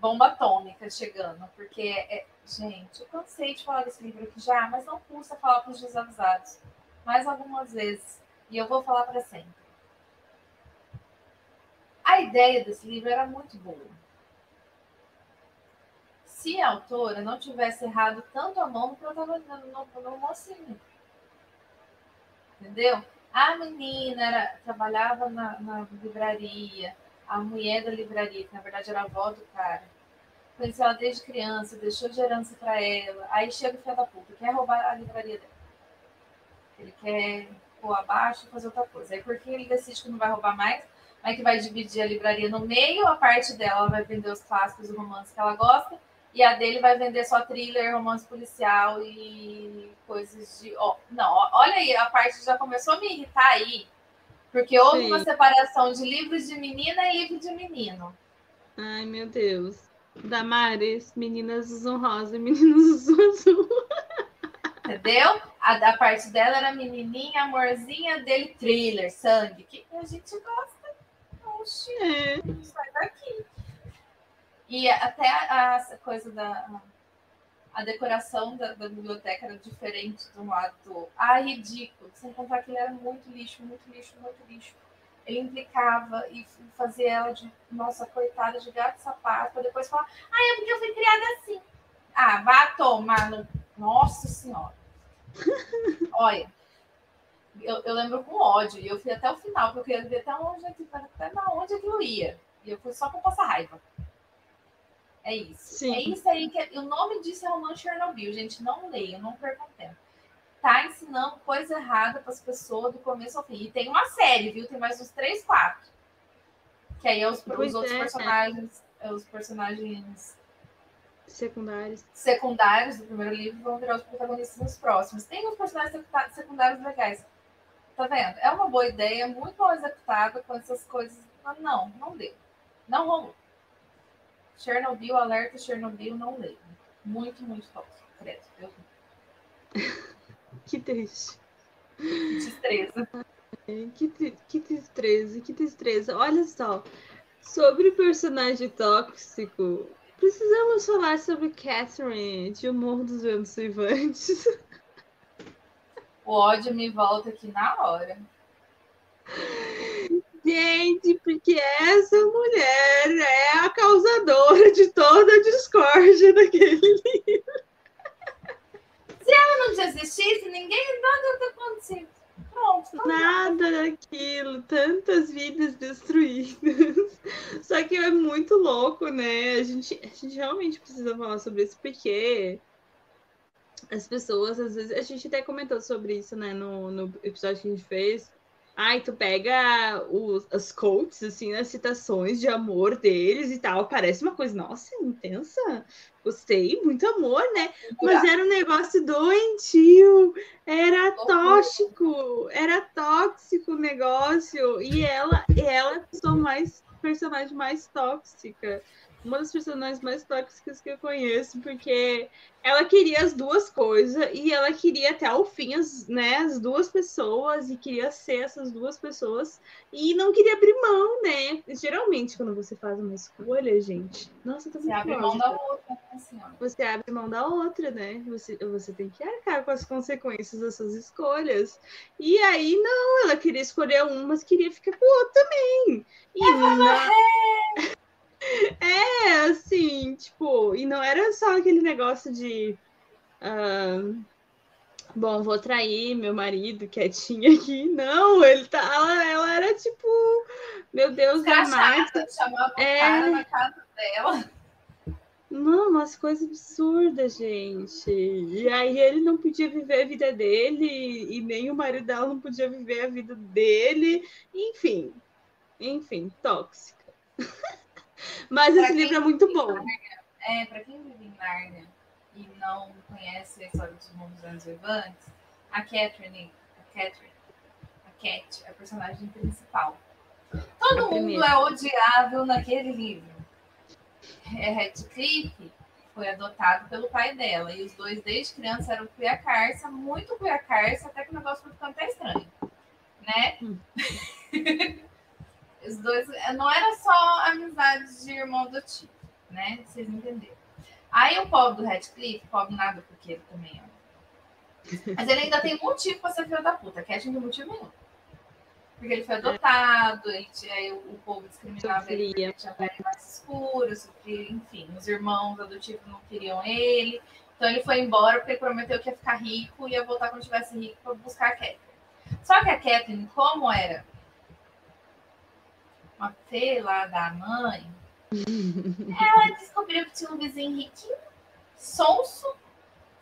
bomba atômica chegando, porque é, gente, eu cansei de falar desse livro aqui já, mas não custa falar para os desavisados. Mais algumas vezes. E eu vou falar para sempre. A ideia desse livro era muito boa. Se a autora não tivesse errado tanto a mão no no, no mocinho. Entendeu? A menina era, trabalhava na, na livraria, a mulher da livraria, que na verdade era a avó do cara, conheceu ela desde criança, deixou de herança para ela. Aí chega o filho da puta, quer roubar a livraria dela. Ele quer pôr abaixo e fazer outra coisa. Aí por que ele decide que não vai roubar mais, mas que vai dividir a livraria no meio, a parte dela ela vai vender os clássicos e romances que ela gosta, e a dele vai vender só thriller, romance policial e coisas de. Ó, não, olha aí, a parte já começou a me irritar aí, porque houve Sim. uma separação de livros de menina e livro de menino. Ai, meu Deus. Damares, meninas usam rosa e meninos usam azul. Entendeu? A da parte dela era menininha, amorzinha, dele thriller, sangue, que a gente gosta. Oxi, É. sai daqui. E até a, a coisa da. A decoração da, da biblioteca era diferente de um lado do outro. Ah, ridículo. Sem contar que ele era muito lixo, muito lixo, muito lixo. Ele implicava e fazia ela de, nossa, coitada, de gato e sapato, para depois falar, ah, é porque eu fui criada assim. Ah, vá tomar no. Nossa Senhora. Olha, eu, eu lembro com ódio, e eu fui até o final, porque eu queria ver até onde, é até na onde é que eu ia. E eu fui só com passar raiva. É isso. Sim. É isso aí que é- o nome disso é romance Chernobyl, gente. Não leiam, não percam tempo. Tá ensinando coisa errada para as pessoas do começo ao fim. E tem uma série, viu? Tem mais uns três, quatro. Que aí é os, os outros é, personagens, é. os personagens secundários. secundários do primeiro livro vão virar os protagonistas nos próximos. Tem uns personagens secundários legais. Tá vendo? É uma boa ideia, muito mal executada com essas coisas. Mas não, não deu. Não rolou. Chernobyl, alerta Chernobyl, não leio. Muito, muito tóxico. Credo, Deus Que triste. Que destreza. Que, tri que tristeza, que tristeza. Olha só, sobre personagem tóxico, precisamos falar sobre Catherine de O Morro dos Ventos Vivantes. O ódio me volta aqui na hora. Gente, porque essa mulher é a causadora de toda a discórdia daquele livro. Se ela não desistisse, ninguém nada tá. Pronto. Nada daquilo, tantas vidas destruídas. Só que é muito louco, né? A gente, a gente realmente precisa falar sobre isso, porque as pessoas, às vezes, a gente até comentou sobre isso, né, no, no episódio que a gente fez Ai, tu pega os, as quotes, assim, as citações de amor deles e tal. Parece uma coisa, nossa, intensa. Gostei, muito amor, né? Mas era um negócio doentio, era tóxico, era tóxico o negócio. E ela, ela é a pessoa mais, personagem mais tóxica uma das personagens mais tóxicas que eu conheço, porque ela queria as duas coisas e ela queria até o fim as, né, as duas pessoas e queria ser essas duas pessoas e não queria abrir mão, né? Geralmente, quando você faz uma escolha, gente, nossa, tô Você abre mão da outra, né? Você abre mão da outra, né? Você, você tem que arcar com as consequências das suas escolhas. E aí, não, ela queria escolher um, mas queria ficar com o outro também. E eu vou morrer! É, assim, tipo, e não era só aquele negócio de. Uh, bom, vou trair meu marido quietinho aqui. Não, ele tá. Ela, ela era tipo. Meu Deus, dramática. Chamava é... cara na casa dela. Não, umas coisas absurdas, gente. E aí ele não podia viver a vida dele, e nem o marido dela não podia viver a vida dele. Enfim. Enfim, tóxica. Mas pra esse livro é muito bom. é, para quem vive em Nárnia e não conhece a história dos mundos anos vivantes, a Catherine, a Catherine, a Cat, é a personagem principal. Todo mundo é odiável naquele livro. É Radcliffe foi adotado pelo pai dela. E os dois, desde criança, eram cuiacarça, muito cuiacarça, até que o negócio foi ficando até estranho. Né? Hum. Os dois é, não era só amizade de irmão do né? Vocês entenderam. Aí o pobre do Radcliffe, pobre nada, porque ele também é. Mas ele ainda tem motivo para ser filho da puta. Cat não tem motivo nenhum. Porque ele foi adotado, ele aí o, povo discriminava ele tinha pele mais escura, sofria, enfim, os irmãos adotivos não queriam ele. Então ele foi embora porque ele prometeu que ia ficar rico e ia voltar quando tivesse rico para buscar a Catherine. Só que a Catherine, como era uma fê lá da mãe, ela descobriu que tinha um vizinho riquinho, sonso,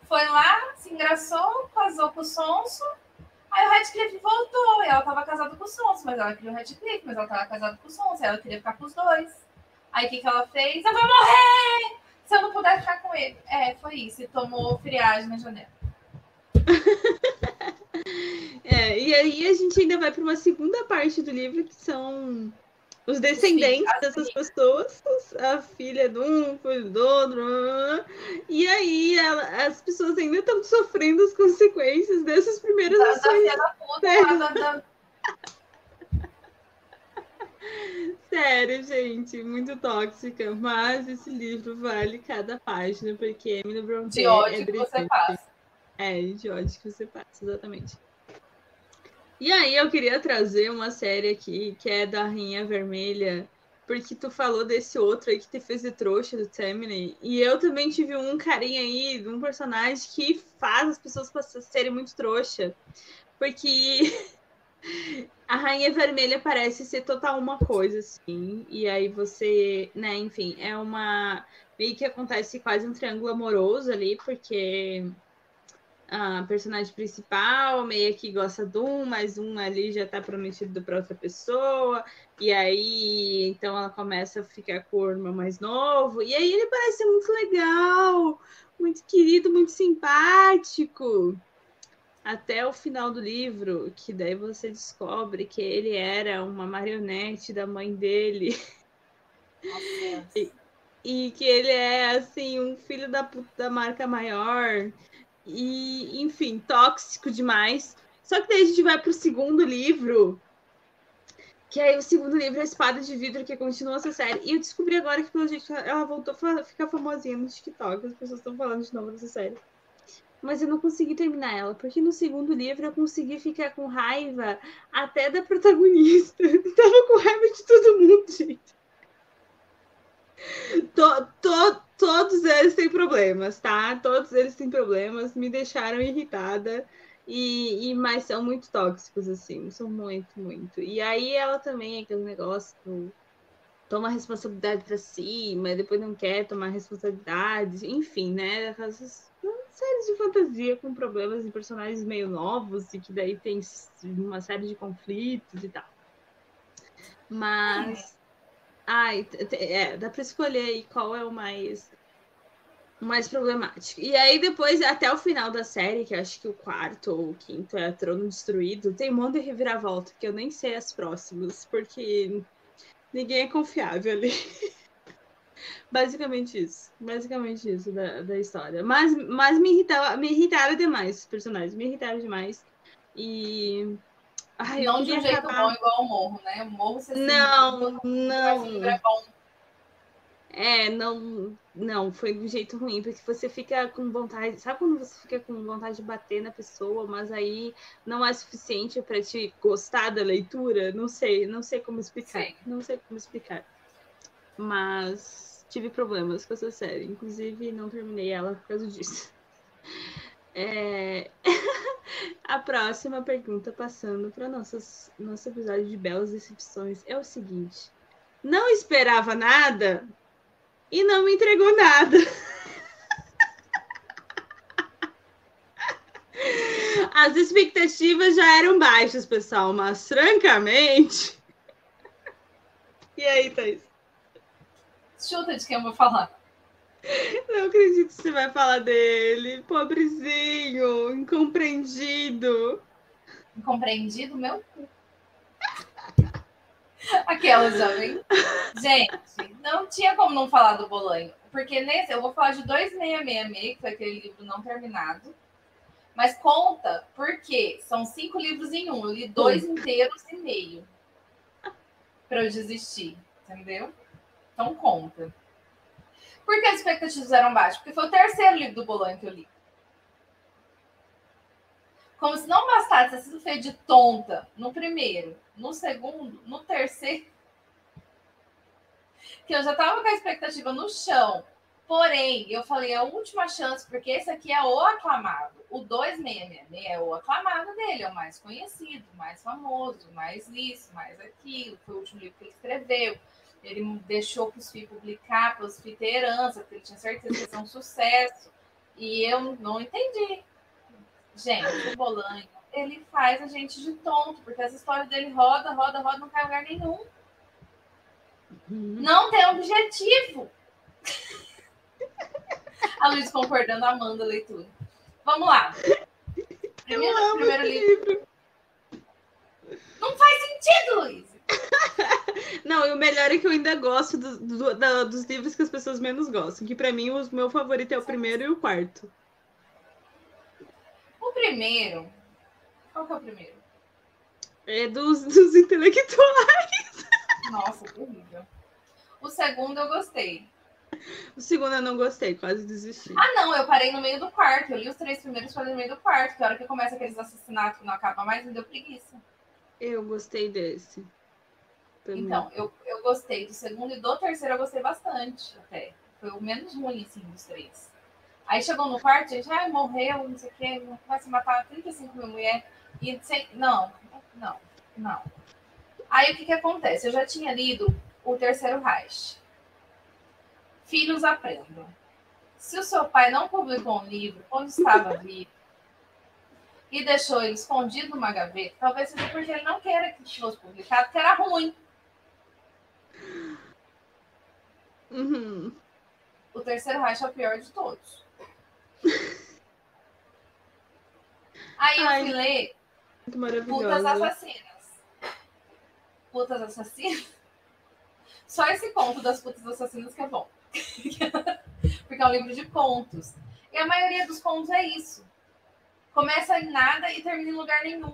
foi lá, se engraçou, casou com o sonso, aí o Radcliffe voltou, e ela estava casada com o sonso, mas ela queria o Radcliffe, mas ela estava casada com o sonso, ela queria ficar com os dois. Aí o que, que ela fez? Eu vou morrer! Se eu não puder ficar com ele. É, foi isso, e tomou friagem na janela. é, e aí a gente ainda vai para uma segunda parte do livro que são os descendentes Sim, dessas pessoas, a filha de um, filho do outro, e aí ela, as pessoas ainda estão sofrendo as consequências dessas primeiras da, ações. Da puta, da... Sério, gente, muito tóxica, mas esse livro vale cada página, porque Emily Brontë de ódio é que você passa. É, de ódio que você passa, exatamente. E aí eu queria trazer uma série aqui que é da Rainha Vermelha, porque tu falou desse outro aí que te fez de trouxa do Temine. E eu também tive um carinha aí, um personagem que faz as pessoas serem muito trouxa. Porque a Rainha Vermelha parece ser total uma coisa, assim. E aí você, né, enfim, é uma. Meio que acontece quase um triângulo amoroso ali, porque a personagem principal meio que gosta de um, mas um ali já tá prometido para outra pessoa, e aí então ela começa a ficar com o irmão mais novo, e aí ele parece muito legal, muito querido, muito simpático. Até o final do livro, que daí você descobre que ele era uma marionete da mãe dele. e, e que ele é assim um filho da puta da marca maior e, enfim, tóxico demais. Só que daí a gente vai pro segundo livro, que aí o segundo livro é Espada de Vidro, que continua essa série. E eu descobri agora que, pelo jeito, ela voltou a ficar famosinha no TikTok. As pessoas estão falando de novo dessa série. Mas eu não consegui terminar ela, porque no segundo livro eu consegui ficar com raiva até da protagonista. Tava com raiva de todo mundo, gente. To, to, todos eles têm problemas, tá? Todos eles têm problemas, me deixaram irritada. E, e mas são muito tóxicos, assim, são muito, muito. E aí ela também aquele negócio do, toma responsabilidade para si, mas depois não quer tomar responsabilidade, enfim, né? Essas séries de fantasia com problemas em personagens meio novos e que daí tem uma série de conflitos e tal. Mas Ai, é, dá para escolher aí qual é o mais mais problemático. E aí depois, até o final da série, que acho que o quarto ou o quinto é Trono Destruído, tem um monte de reviravolta, que eu nem sei as próximas, porque ninguém é confiável ali. Basicamente isso. Basicamente isso da, da história. Mas, mas me, irritava, me irritaram demais os personagens. Me irritaram demais. E Ai, não de um jeito acabar... bom igual o morro, né? O morro você Não, não. É, bom. é, não, não, foi de um jeito ruim, porque você fica com vontade, sabe quando você fica com vontade de bater na pessoa, mas aí não é suficiente para te gostar da leitura? Não sei, não sei como explicar. Sim. Não sei como explicar. Mas tive problemas com essa série, inclusive não terminei ela por causa disso. É... A próxima pergunta, passando para nosso episódio de belas decepções, é o seguinte: não esperava nada e não me entregou nada. As expectativas já eram baixas, pessoal, mas francamente. E aí, Thaís? Chuta de quem eu vou falar. Não acredito que você vai falar dele. Pobrezinho, incompreendido. Incompreendido, meu cu. Aquela jovem. Gente, não tinha como não falar do Bolanho. Porque nesse, eu vou falar de 2666, que foi aquele livro não terminado. Mas conta, porque são cinco livros em um. Eu li dois inteiros e meio. Para eu desistir, entendeu? Então conta. Por que as expectativas eram baixas? Porque foi o terceiro livro do Bolan que eu li. Como se não bastasse ter sido feito de tonta no primeiro, no segundo, no terceiro. Que eu já estava com a expectativa no chão. Porém, eu falei, é a última chance, porque esse aqui é o aclamado. O 266 é o aclamado dele, é o mais conhecido, mais famoso, mais isso, mais aquilo. Foi o último livro que ele escreveu. Ele deixou para os FII publicar, para os FII ter herança, porque ele tinha certeza que ia ser um sucesso. E eu não entendi. Gente, o Bolanho, ele faz a gente de tonto, porque as histórias dele roda, roda, roda, não cai em lugar nenhum. Uhum. Não tem objetivo. a Luiz concordando, amando a leitura. Vamos lá. Primeiro, primeiro livro. livro. Não faz sentido, Luiz. Não, e o melhor é que eu ainda gosto do, do, da, dos livros que as pessoas menos gostam. Que para mim o meu favorito é o primeiro e o quarto. O primeiro. Qual que é o primeiro? É dos, dos intelectuais. Nossa, terrível. O segundo eu gostei. O segundo eu não gostei, quase desisti. Ah, não, eu parei no meio do quarto. Eu li os três primeiros, falei no meio do quarto. Que a hora que começa aqueles assassinatos que não acaba mais, me deu preguiça. Eu gostei desse. Também. Então, eu, eu gostei do segundo e do terceiro eu gostei bastante até. Foi o menos ruim, assim, dos três. Aí chegou no quarto, gente, ai, morreu, não sei o quê, vai se matar 35 mil mulheres. E sem... não, não, não. Aí o que que acontece? Eu já tinha lido o terceiro Reich. Filhos aprendam. Se o seu pai não publicou um livro quando estava vivo, e deixou ele escondido numa gaveta, talvez seja porque ele não queira que fosse publicado, porque era ruim. Uhum. O terceiro Reich é o pior de todos. Aí eu Ai, fui ler Putas. Assassinas. Putas Assassinas? Só esse conto das Putas Assassinas que é bom. Porque é um livro de contos. E a maioria dos contos é isso. Começa em nada e termina em lugar nenhum.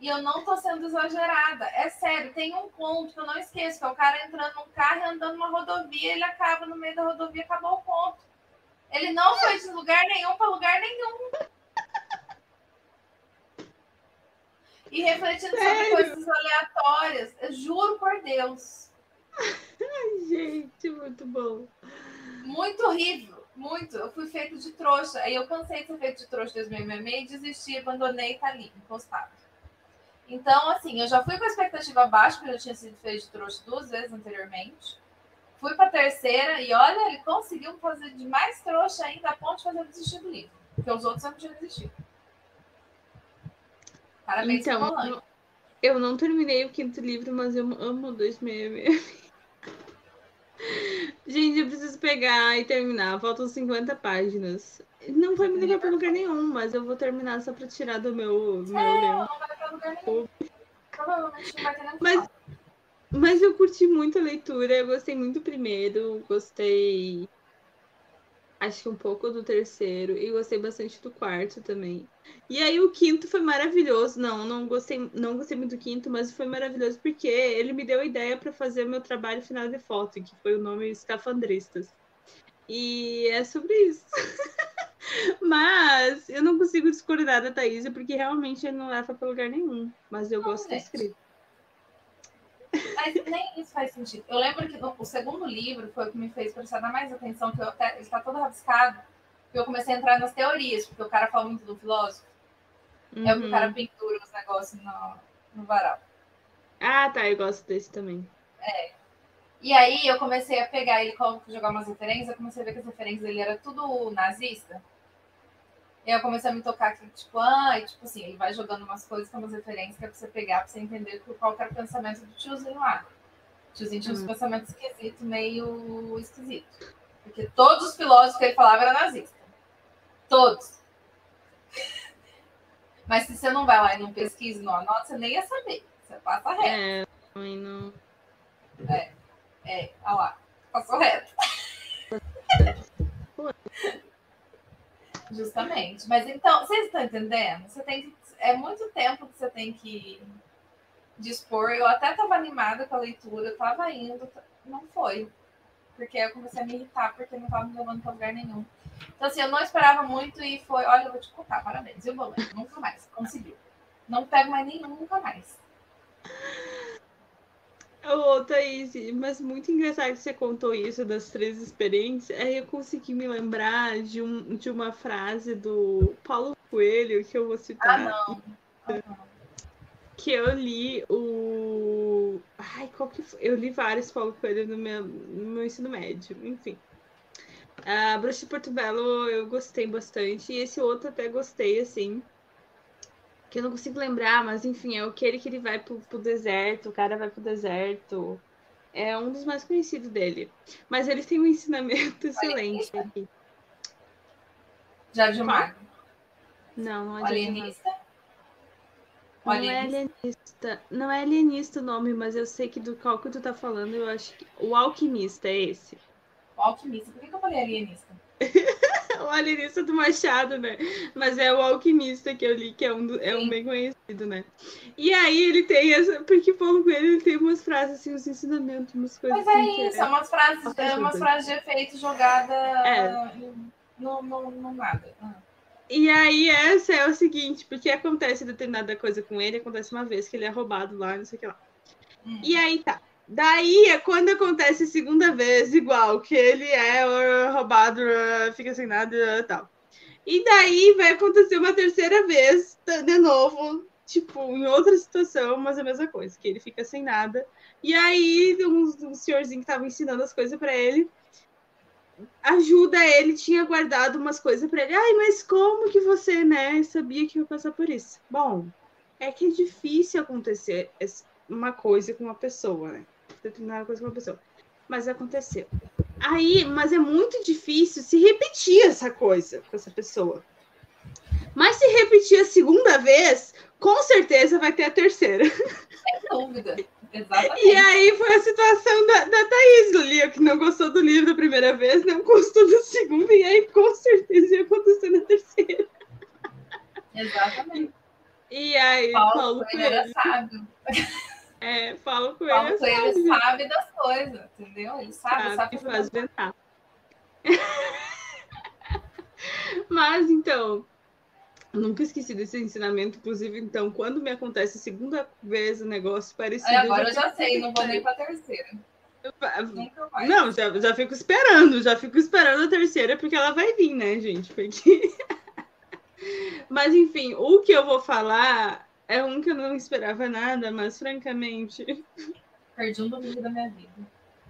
E eu não tô sendo exagerada. É sério, tem um conto que eu não esqueço, que é o cara entrando num carro e andando numa rodovia, ele acaba no meio da rodovia, acabou o conto. Ele não foi de lugar nenhum para lugar nenhum. E refletindo sobre Sério? coisas aleatórias. Eu juro por Deus. Ai, gente, muito bom. Muito horrível. Muito. Eu fui feito de trouxa. Aí eu cansei de ser feito de trouxa em 2006 e desisti, abandonei e tá ali, encostado. Então, assim, eu já fui com a expectativa baixa, porque eu já tinha sido feito de trouxa duas vezes anteriormente. Fui para a terceira e olha, ele conseguiu fazer de mais trouxa ainda a ponto de fazer eu desistir do livro. Porque os outros eu não tinham desistido. Parabéns, Então, eu, eu não terminei o quinto livro, mas eu amo o 266. Gente, eu preciso pegar e terminar. Faltam 50 páginas. Não vai me levar pra lugar nenhum, mas eu vou terminar só pra tirar do meu, meu leão. não vai Mas- Mas eu curti muito a leitura, eu gostei muito do primeiro, gostei acho que um pouco do terceiro e gostei bastante do quarto também. E aí o quinto foi maravilhoso. Não, não gostei, não gostei muito do quinto, mas foi maravilhoso porque ele me deu a ideia para fazer o meu trabalho final de foto, que foi o nome Escafandristas. E é sobre isso. Mas eu não consigo discordar da Thaís, porque realmente ele não leva para lugar nenhum. Mas eu Não, gosto da gente. escrita. Mas nem isso faz sentido. Eu lembro que no- o segundo livro foi o que me fez prestar mais atenção, que eu até, ele está todo rabiscado, que eu comecei a entrar nas teorias, porque o cara fala muito do filósofo. É o que o Uhum. cara pintura os negócios no, no varal. Ah, tá, eu gosto desse também. E aí eu comecei a pegar ele, jogar umas referências, eu comecei a ver que as referências dele era tudo nazista. Aí eu comecei a me tocar que, tipo, ah, e, tipo assim, ele vai jogando umas coisas que é umas referências que é pra você pegar, pra você entender qual que era o pensamento do tiozinho lá. O tiozinho tinha uns Hum. pensamentos esquisitos, meio esquisitos. Porque todos os filósofos que ele falava eram nazistas. Todos. Mas se você não vai lá e não pesquisa e não anota, você nem ia saber. Você passa reto. É, também não. É, olha lá, passou reto. Justamente. Mas então, vocês estão entendendo? Você tem que. É muito tempo que você tem que dispor. Eu até estava animada com a leitura, eu estava indo, não foi. Porque eu comecei a me irritar, porque não estava me levando para lugar nenhum. Então, assim, eu não esperava muito e foi. Olha, eu vou te contar, parabéns. Eu vou ler, nunca mais, conseguiu. Não pego mais nenhum, nunca mais. Ô, Thaís, mas muito engraçado que você contou isso das três experiências. Aí eu consegui me lembrar de, um, de uma frase do Paulo Coelho que eu vou Ah, citar. não. Ah, não. Que eu li o. Ai, qual que foi? Eu li vários Paulo Coelho no meu, no meu ensino médio, enfim. A Bruxa de Porto Belo eu gostei bastante. E esse outro até gostei, assim. Que eu não consigo lembrar, mas enfim, é aquele que ele vai pro, pro deserto, o cara vai pro deserto. É um dos mais conhecidos dele. Mas ele tem um ensinamento excelente aqui. Jardim Magno. Não, não é alienista. Não é alienista. alienista. Não é alienista o nome, mas eu sei que do qual que tu tá falando, eu acho que. O alquimista é esse. O alquimista. Por que que eu falei alienista? O alienista do Machado, né? Mas é o alquimista que eu li, que é um, do- é um bem conhecido, né? E aí ele tem essa. Porque Paulo Coelho ele tem umas frases, assim, uns ensinamentos, umas coisas Mas assim. é que isso, é umas frases, é umas frases de efeito jogada É. no, no, no nada. Ah. E aí, essa é o seguinte, porque acontece determinada coisa com ele, acontece uma vez que ele é roubado lá, não sei o que lá. Hum. E aí tá. Daí é quando acontece a segunda vez, igual, que ele é roubado, fica sem nada e tal. E daí vai acontecer uma terceira vez, de novo, tipo, em outra situação, mas a mesma coisa, que ele fica sem nada. E aí, um, um senhorzinho que tava ensinando as coisas pra ele ajuda ele, tinha guardado umas coisas para ele. Ai, mas como que você, né, sabia que ia passar por isso? Bom, é que é difícil acontecer uma coisa com uma pessoa, né? Determinada coisa com uma pessoa. Mas aconteceu. Aí, mas é muito difícil se repetir essa coisa com essa pessoa. Mas se repetir a segunda vez, com certeza vai ter a terceira. Sem dúvida. Exatamente. E aí foi a situação da, da Thaís Lia, que não gostou do livro da primeira vez, não gostou do segundo, e aí com certeza ia acontecer na terceira. Exatamente. E aí, Paulo, Paulo Coelho era sábio. É, Paulo Coelho, Paulo Coelho sabe. sabe das coisas, entendeu? Ele sabe, sabe, sabe que faz ventar. Mas então, nunca esqueci desse ensinamento, inclusive, então, quando me acontece a segunda vez o negócio parecido. É, agora eu já, eu já sei, não vou nem pra terceira. Nunca mais. Não, já, já fico esperando, já fico esperando a terceira, porque ela vai vir, né, gente? Porque. mas, enfim, o que eu vou falar é um que eu não esperava nada, mas, francamente. Perdi um domingo da minha vida.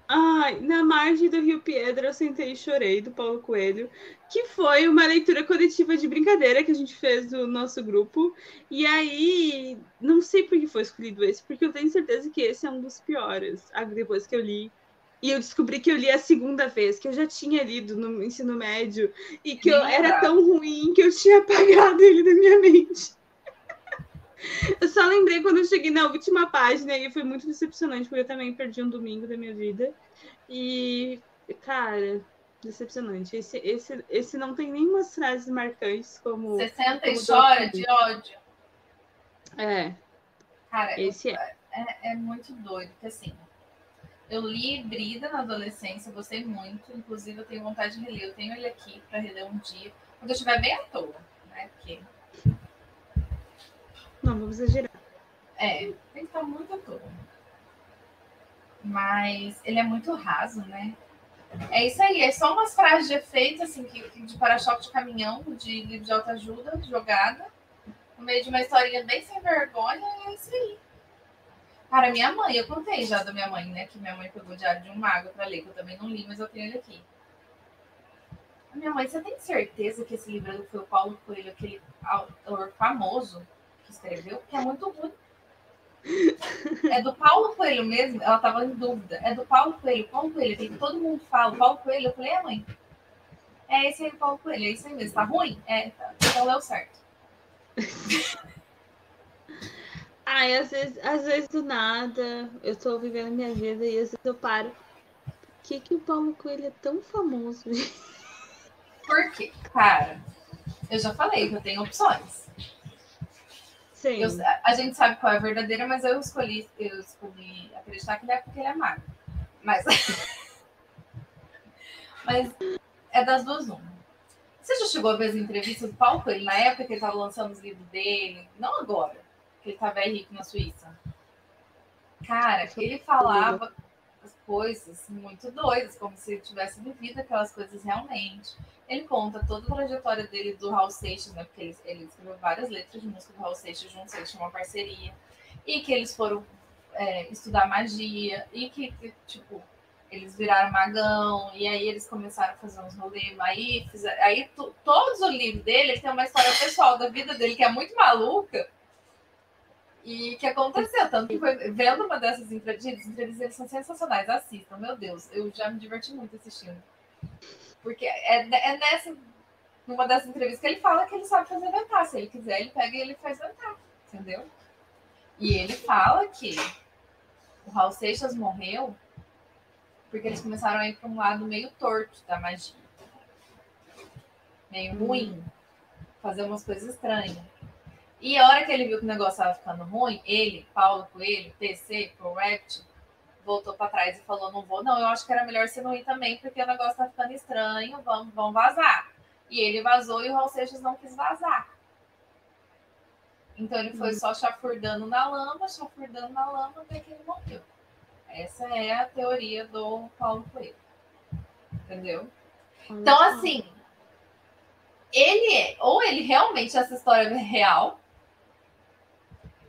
Ai, na margem do Rio Piedra eu sentei e chorei do Paulo Coelho, que foi uma leitura coletiva de brincadeira que a gente fez do nosso grupo. E aí, não sei por que foi escolhido esse, porque eu tenho certeza que esse é um dos piores. Depois que eu li. E eu descobri que eu li a segunda vez, que eu já tinha lido no ensino médio, e que eu era tão ruim que eu tinha apagado ele da minha mente. Eu só lembrei quando eu cheguei na última página e foi muito decepcionante, porque eu também perdi um domingo da minha vida. E, cara, decepcionante. Esse, esse, esse não tem nenhuma frases marcantes como. Você senta como e chora de ódio. É. Cara, esse é. é. É muito doido, porque assim. Eu li Brida na adolescência, gostei muito. Inclusive, eu tenho vontade de reler. Eu tenho ele aqui para reler um dia, quando eu estiver bem à toa, né? Porque não, vamos exagerar. É, tem que estar muito à toa. Mas ele é muito raso, né? É isso aí, é só umas frases de efeito, assim, que, de para-choque de caminhão, de livro de autoajuda, jogada, no meio de uma historinha bem sem vergonha, é isso aí. Cara, minha mãe, eu contei já da minha mãe, né? Que minha mãe pegou o Diário de um Mago para ler, que eu também não li, mas eu tenho ele aqui. Minha mãe, você tem certeza que esse livro foi o Paulo Coelho, aquele autor famoso? Que escreveu, que é muito ruim. É do Paulo Coelho mesmo, ela estava em dúvida. É do Paulo Coelho, Paulo Coelho, que todo mundo fala, Paulo Coelho. Eu falei, é mãe. É esse aí, Paulo Coelho, é isso aí mesmo. Tá ruim? É, tá. então deu certo. Ai, às vezes, às vezes do nada, eu estou vivendo minha vida e às vezes eu paro. Por que, que o Paulo Coelho é tão famoso? Por quê? Cara, eu já falei que eu tenho opções. Sim. Eu, a gente sabe qual é a verdadeira, mas eu escolhi, eu escolhi acreditar que ele é porque ele é magro. Mas. mas é das duas uma. Você já chegou a ver as entrevistas do Paulo Coelho na época que ele estava lançando os livros dele? Não agora, que ele estava rico na Suíça. Cara, ele falava as coisas muito doidas, como se ele tivesse vivido aquelas coisas realmente. Ele conta toda a trajetória dele do Raul Seixas, né? Porque ele, ele escreveu várias letras de música do Raul Seixas juntos, eles tinham uma parceria. E que eles foram é, estudar magia. E que, tipo, eles viraram magão. E aí eles começaram a fazer uns rolês. Aí, fizeram, aí todos os livros dele, ele tem uma história pessoal da vida dele que é muito maluca. E que aconteceu, tanto que foi vendo uma dessas entrevistas, as entrevistas são sensacionais, assistam, meu Deus, eu já me diverti muito assistindo. Porque é, é nessa, numa dessas entrevistas que ele fala que ele sabe fazer ventar. Se ele quiser, ele pega e ele faz ventar. Entendeu? E ele fala que o Raul Seixas morreu porque eles começaram a ir para um lado meio torto da magia. Meio ruim. Fazer umas coisas estranhas. E a hora que ele viu que o negócio estava ficando ruim, ele, Paulo Coelho, TC, ProRept, voltou para trás e falou: não vou, não, eu acho que era melhor você não ir também, porque o negócio tá ficando estranho, vamos, vamos vazar. E ele vazou e o Raul Seixas não quis vazar. Então ele foi uhum. só chafurdando na lama, chafurdando na lama até que ele morreu. Essa é a teoria do Paulo Coelho. Entendeu? Então, assim, ele é, ou ele realmente essa história é real,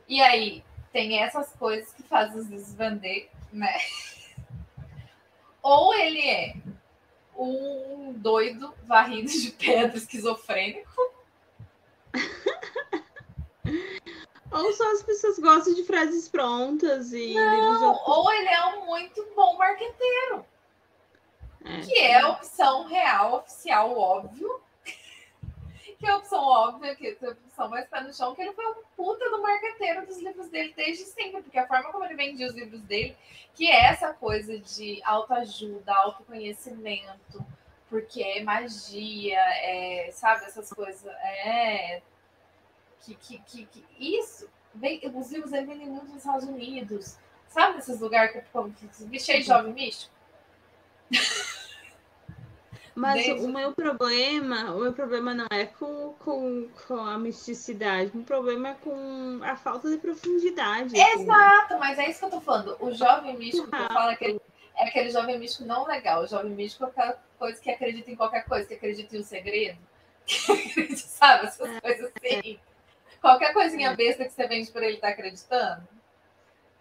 e aí tem essas coisas que fazem os vender né? Ou ele é um doido varrido de pedra esquizofrênico. Ou só as pessoas gostam de frases prontas e. Não, ou ele é um muito bom marqueteiro. É. Que é a opção real, oficial, óbvio. Que é a opção óbvia, que é a opção mais pé no chão, que ele foi um puta do marqueteiro dos livros dele desde sempre, porque a forma como ele vendia os livros dele, que é essa coisa de autoajuda, autoconhecimento, porque é magia, é, sabe, essas coisas. É, que, que, que, que isso, vem, os livros dele vendem muito nos Estados Unidos, sabe esses lugares que, que, que cheio de jovem místico? Mas Desde... o meu problema, o meu problema não é com, com, com a misticidade, o problema é com a falta de profundidade. Assim. Exato, assim. mas é isso que eu tô falando. O jovem místico que eu falo é aquele, é aquele jovem místico não legal. O jovem místico é aquela coisa que acredita em qualquer coisa, que acredita em um segredo, que acredita, sabe, essas é. coisas assim. Qualquer coisinha é. besta que você vende por ele tá acreditando.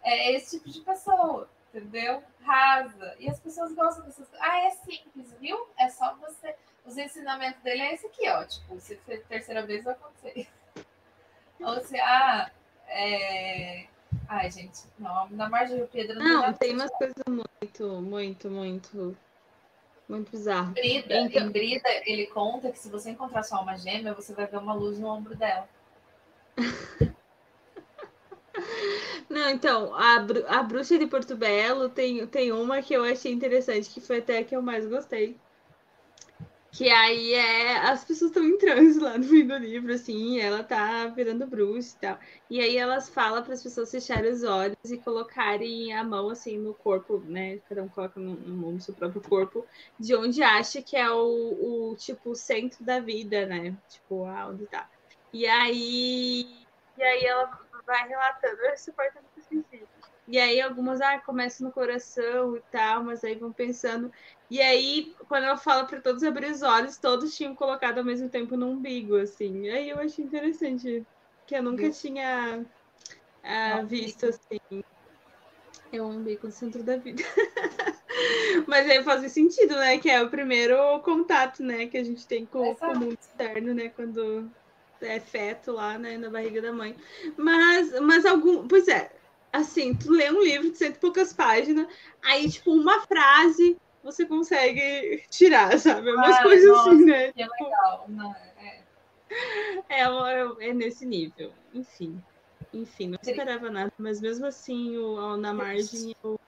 É esse tipo de pessoa entendeu? Rasa. E as pessoas gostam dessas coisas. Ah, é simples, viu? É só você. Os ensinamentos dele é esse aqui, ó. Tipo, se for terceira vez vai acontecer. Ou se, ah, é. Ai, gente, não, na margem do Pedro não. Não, tem umas coisas muito, muito, muito. Muito bizarro. Brida, então... Em Brida, ele conta que se você encontrar sua alma gêmea, você vai ver uma luz no ombro dela. Não, então, a, a Bruxa de Porto Belo tem, tem uma que eu achei interessante, que foi até a que eu mais gostei. Que aí é. As pessoas estão em transe lá no fim do livro, assim, ela tá virando bruxa e tal. E aí elas falam para as pessoas fecharem os olhos e colocarem a mão assim no corpo, né? Cada um coloca no, no, no seu próprio corpo, de onde acha que é o, o tipo centro da vida, né? Tipo, aonde tá. E aí. E aí ela vai relatando esse parte é muito sensível. E aí algumas ah, começam no coração e tal, mas aí vão pensando. E aí, quando ela fala para todos abrir os olhos, todos tinham colocado ao mesmo tempo no umbigo, assim. E aí eu achei interessante, que eu nunca tinha ah, visto assim. É o umbigo no centro da vida. Mas aí faz sentido, né? Que é o primeiro contato, né? Que a gente tem com, com o mundo externo, né? Quando é, feto lá né, na barriga da mãe. Mas, mas algum. Pois é, assim, tu lê um livro de cento e poucas páginas, aí, tipo, uma frase você consegue tirar, sabe? Umas ah, coisas nossa, assim, né? Que legal. Não, é. É, é, é nesse nível. Enfim. Enfim, não esperava nada, mas mesmo assim, o, na margem, eu,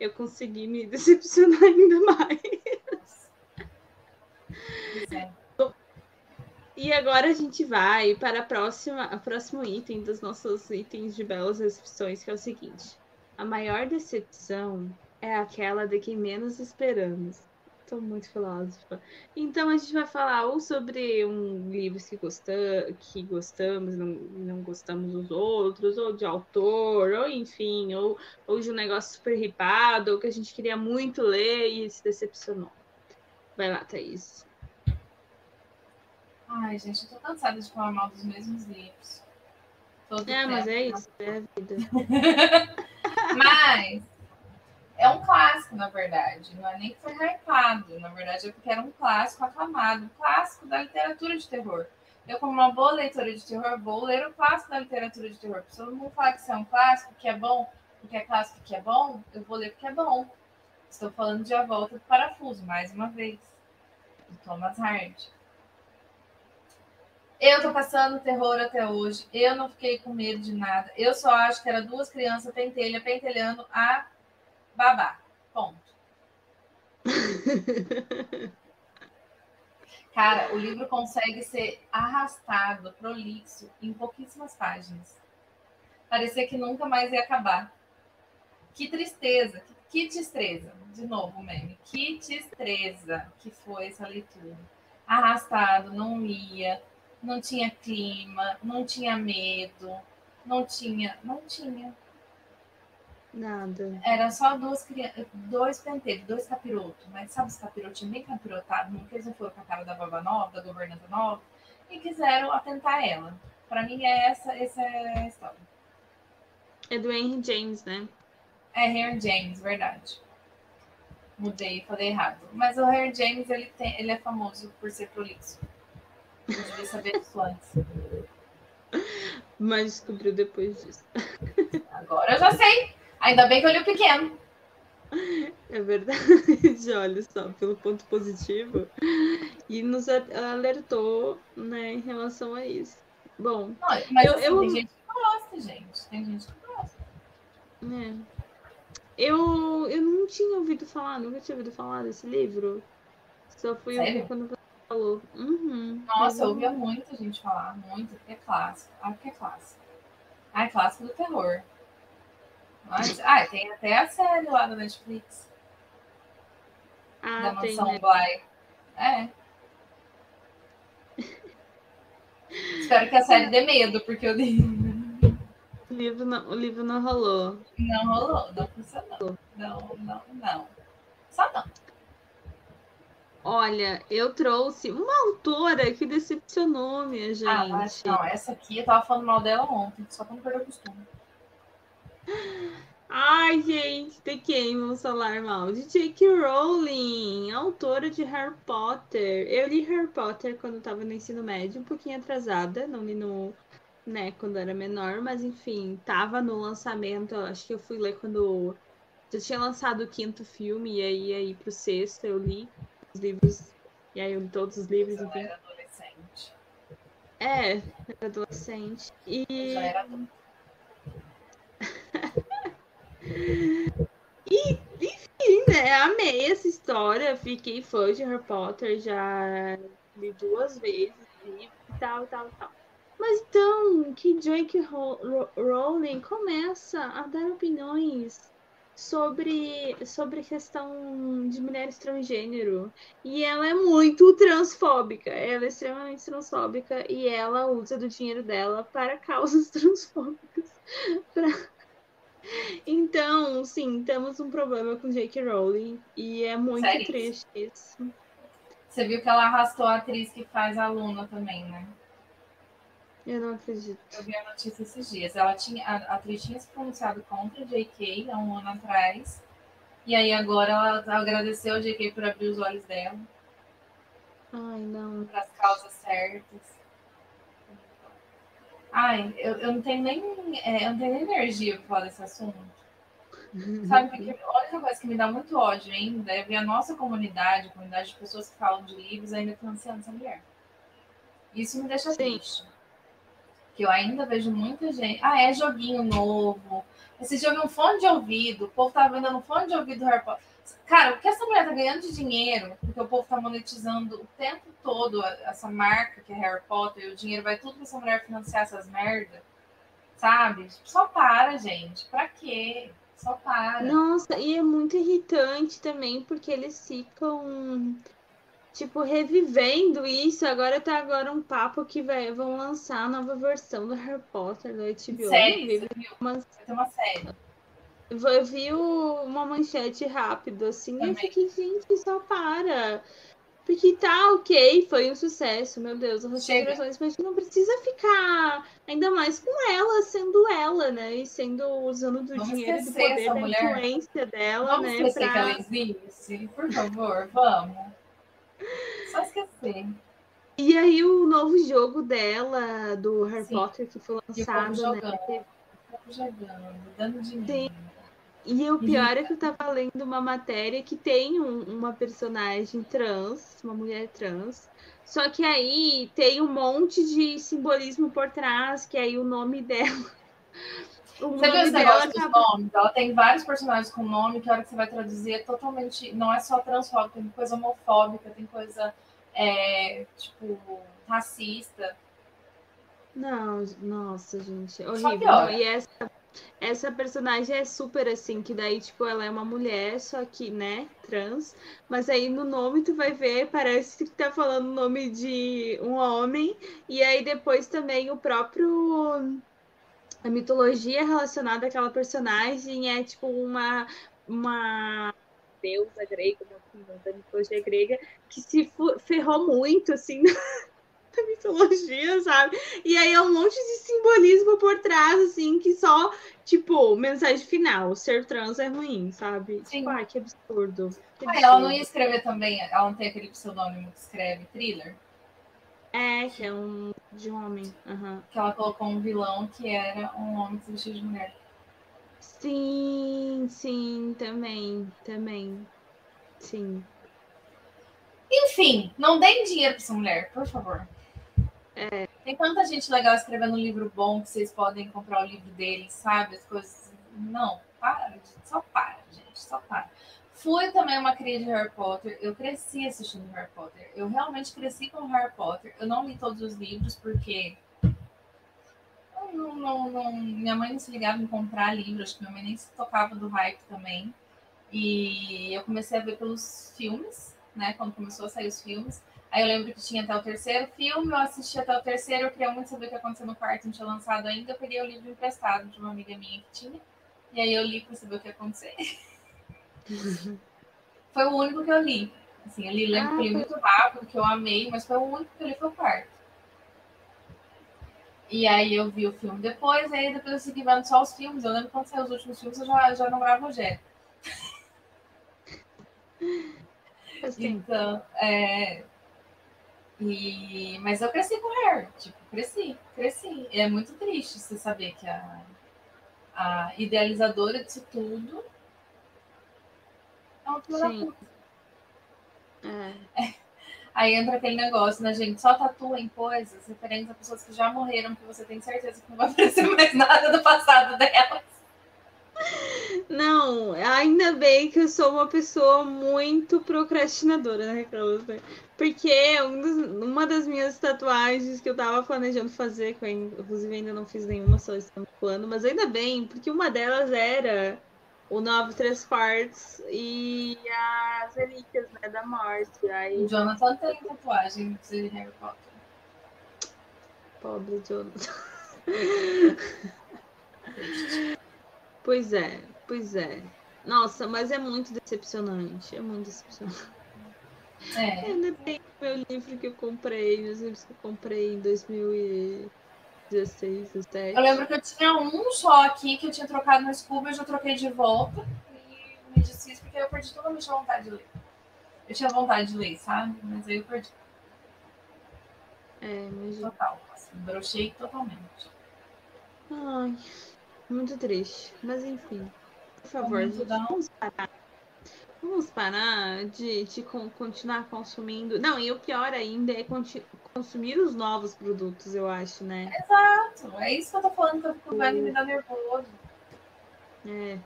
eu consegui me decepcionar ainda mais. É. E agora a gente vai para a próxima, o próximo item dos nossos itens de belas recepções, que é o seguinte: a maior decepção é aquela de quem menos esperamos. Estou muito filósofa. Então a gente vai falar ou sobre um livro que, que gostamos, não, não gostamos dos outros, ou de autor, ou enfim, ou, ou de um negócio super ripado, ou que a gente queria muito ler e se decepcionou. Vai lá, Thaís. Ai, gente, eu tô cansada de falar mal dos mesmos livros. Todo é, tempo. mas é isso, é a vida. mas é um clássico, na verdade. Não é nem que foi hypado. Na verdade, é porque era um clássico aclamado. Um clássico da literatura de terror. Eu, como uma boa leitora de terror, vou ler o clássico da literatura de terror. Se todo mundo falar que isso é um clássico, que é bom, porque é clássico que é bom, eu vou ler porque é bom. Estou falando de A Volta do Parafuso, mais uma vez. De Thomas Hardy. Eu tô passando terror até hoje. Eu não fiquei com medo de nada. Eu só acho que era duas crianças pentelha, pentelhando a babá. Ponto. Cara, o livro consegue ser arrastado, prolixo, em pouquíssimas páginas. Parecia que nunca mais ia acabar. Que tristeza, que, que tristeza. De novo, meme. Que tristeza que foi essa leitura. Arrastado, não ia não tinha clima, não tinha medo, não tinha, não tinha. Nada. Era só duas dois penteiros, dois capirotos, mas sabe os capirotinhos bem capirotados, nunca eles não foram com a cara da baba nova, da governanta nova, e quiseram atentar ela. Para mim é essa, essa é a história. É do Henry James, né? É Henry James, verdade. Mudei, falei errado. Mas o Harry James, ele, tem, ele é famoso por ser prolixo. Eu devia saber disso antes. Mas descobriu depois disso. Agora eu já sei. Ainda bem que eu li o pequeno. É verdade, olha só, pelo ponto positivo. E nos alertou, né, em relação a isso. Bom, Não, mas Eu- assim, eu- tem gente que gosta, gente. Tem gente que gosta. É. Eu, eu não tinha ouvido falar, nunca tinha ouvido falar desse livro. Só fui Sério? ouvir quando você falou. Uhum. Nossa, eu eu ouvia muita gente falar, muito, é clássico. Ah, porque é clássico. Ah, é clássico do terror. Mas, ah, tem até a série lá da Netflix, da Ah, tem, Mansão né? Bly. É. Espero que a série dê medo, porque livro O livro não, o livro não rolou. não rolou, não funcionou. Não, não, não. Só não. Olha, eu trouxe uma autora que decepcionou, minha gente. Ah, mas não, essa aqui eu tava falando mal dela ontem, só pra não perder o costume. Ai, gente, de quem vamos falar mal? De J.K. Rowling, autora de Harry Potter. Eu li Harry Potter quando estava no ensino médio, um pouquinho atrasada, não li no, né, quando era menor, mas enfim, tava no lançamento, acho que eu fui ler quando já tinha lançado o quinto filme, e aí aí pro sexto eu li os livros, e aí eu li todos os livros, enfim. era adolescente. É, era adolescente. E Eu já era adulta. Sim, né? Amei essa história. Fiquei fã de Harry Potter, já li duas vezes e tal, tal, tal. Mas então que Ro- Rowling começa a dar opiniões sobre, sobre questão de mulheres transgênero. E ela é muito transfóbica. Ela é extremamente transfóbica e ela usa do dinheiro dela para causas transfóbicas. Pra- Então, sim, temos um problema com J.K. Rowling e é muito Sério? triste isso. Você viu que ela arrastou a atriz que faz a Luna também, né? Eu não acredito. Eu vi a notícia esses dias. Ela tinha, a, atriz tinha se pronunciado contra a JK há um ano atrás. E aí agora ela agradeceu a JK por abrir os olhos dela Ai, não. para as causas certas. Ai, eu, eu não tenho nem é, eu não tenho nem energia para falar desse assunto. Sabe, porque a única coisa que me dá muito ódio ainda é ver a nossa comunidade, a comunidade de pessoas que falam de livros, ainda financiando essa mulher. Isso me deixa Sim. triste. Que eu ainda vejo muita gente. Ah, é joguinho novo. Esse jogo é um fone de ouvido. O povo tá vendendo fone de ouvido do Harry Potter. Cara, o que essa mulher tá ganhando de dinheiro, porque o povo tá monetizando o tempo todo essa marca que é Harry Potter, e o dinheiro vai tudo pra essa mulher financiar essas merda. Sabe? Só para, gente. Pra quê? Só para. Nossa, e é muito irritante também, porque eles ficam, tipo, revivendo isso. Agora tá agora um papo que vai, vão lançar a nova versão do Harry Potter do HBO. Umas- Vai ter uma série. Eu vi uma manchete rápido, assim, e eu Também. fiquei, gente, só para. Porque tá ok, foi um sucesso, meu Deus, as restaurações, mas não precisa ficar, ainda mais com ela, sendo ela, né? E sendo, usando do Vamos dinheiro do poder da mulher. influência dela, Vamos né? esquecer que Pra... ela existe? Por favor, vamos. Só esquecer. E aí o novo jogo dela, do Harry Sim. Potter, que foi lançado, né? jogando. Povo jogando, dando dinheiro. Sim. E o pior é que eu tava lendo uma matéria que tem um- uma personagem trans, uma mulher trans. Só que aí tem um monte de simbolismo por trás, que aí o nome dela. O Você viu nome esse negócio dos acaba- nomes? Ela tem vários personagens com nome que a hora que você vai traduzir é totalmente. Não é só transfóbica, tem coisa homofóbica, tem coisa é, tipo racista. Não, nossa, gente, horrível. Não, e essa, essa personagem é super assim, que daí, tipo, ela é uma mulher, só que, né, trans. Mas aí no nome tu vai ver, parece que tá falando o nome de um homem. E aí depois também o próprio. A mitologia relacionada àquela personagem é tipo uma. Uma deusa grega, uma- da mitologia grega, que se ferrou muito, assim, da mitologia, sabe? E aí é um monte de simbolismo por trás, assim, que só, tipo, mensagem final, ser trans é ruim, sabe? Sim. Tipo, ai, que absurdo. Que Ah, ela não absurdo. ia escrever também, ela não tem aquele pseudônimo que escreve thriller? É, que é um de um homem. aham. Que ela colocou um vilão que era um homem que se vestia de mulher. Sim, sim, também, também. Sim. Enfim, não deem dinheiro pra essa mulher, por favor. Tem tanta gente legal escrevendo um livro bom que vocês podem comprar o livro dele, sabe? As coisas. Não, para, só para, gente, só para. Fui também uma cria de Harry Potter. Eu cresci assistindo Harry Potter. Eu realmente cresci com Harry Potter. Eu não li todos os livros porque. Não, não, não- minha mãe não se ligava em comprar livro, acho que minha mãe nem se tocava do hype também. E eu comecei a ver pelos filmes, né? Quando começou a sair os filmes. Aí eu lembro que tinha até o terceiro filme, eu assisti até o terceiro, eu queria muito saber o que aconteceu no quarto, não tinha lançado ainda. Eu peguei o livro emprestado de uma amiga minha que tinha. E aí eu li para saber o que ia acontecer. foi o único que eu li. Assim, eu li, lembro que eu li muito rápido, que eu amei, mas foi o único que eu li foi o quarto. E aí eu vi o filme depois, aí depois eu segui vendo só os filmes. Eu lembro quando saiu os últimos filmes, eu já, já não gravo Rogério. Assim, Então, é... E... Mas eu cresci com o Harry, tipo, cresci, cresci. É muito triste você saber que a, a idealizadora disso tudo é uma filha da Sim. puta. é. Aí entra aquele negócio, né, gente? Só tatua em coisas referentes a pessoas que já morreram, que você tem certeza que não vai aparecer mais nada do passado delas. Não, ainda bem que eu sou uma pessoa muito procrastinadora, né, Carlos? Porque um uma das minhas tatuagens que eu tava planejando fazer, que eu inclusive ainda não fiz nenhuma, só estou no plano, mas ainda bem, porque uma delas era o Nove Três Partes e as Relíquias, né, da Morte. Aí, O Jonathan tem tatuagem de Harry Potter. pobre Jonathan. Pois é, pois é. Nossa, mas é muito decepcionante, é muito decepcionante. É. Ainda tem meu livro que eu comprei, meus livros que eu comprei em 2016, 17. Eu lembro que eu tinha um só aqui que eu tinha trocado no Scooby, eu já troquei de volta e me desfiz porque eu perdi totalmente a vontade de ler. Eu tinha vontade de ler, sabe? Mas aí eu perdi É, imagina. total. Assim, brochei totalmente. Ai, muito triste. Mas enfim, por favor, Vamos vamos parar. Vamos parar de, de con- continuar consumindo. Não, e o pior ainda é consumir os novos produtos, eu acho, né? Exato. É isso que eu tô falando que eu fico me dá nervoso. É.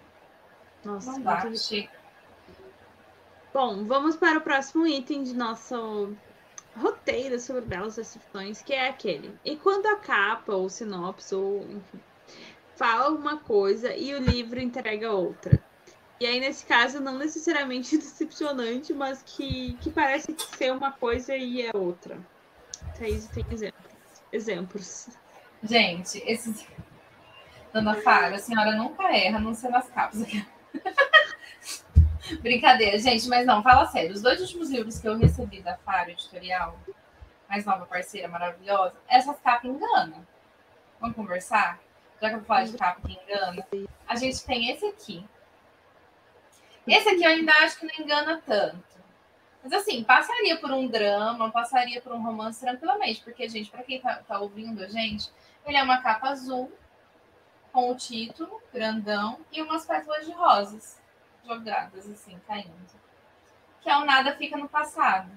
Nossa, Não dá, muito chega. Bom, vamos para o próximo item de nosso roteiro sobre belas decepções, que é aquele. E quando a capa, ou sinopse, ou enfim, fala uma coisa e o livro entrega outra. E aí, nesse caso, não necessariamente decepcionante, mas que, que parece ser uma coisa e é outra. Thaís tem exemplos. Exemplos. Gente, esses. Dona Fara, a senhora nunca erra, não ser nas capas. Brincadeira, gente, mas não, fala sério. Os dois últimos livros que eu recebi da Faro Editorial, mais nova parceira maravilhosa, essas capas enganam. Vamos conversar? Já que eu vou falar de capa que engana. A gente tem esse aqui. Esse aqui eu ainda acho que não engana tanto. Mas assim, passaria por um drama, passaria por um romance tranquilamente, porque, gente, para quem tá, tá ouvindo a gente, ele é uma capa azul, com o título, grandão, e umas pétalas de rosas jogadas, assim, caindo. Que é o nada fica no passado.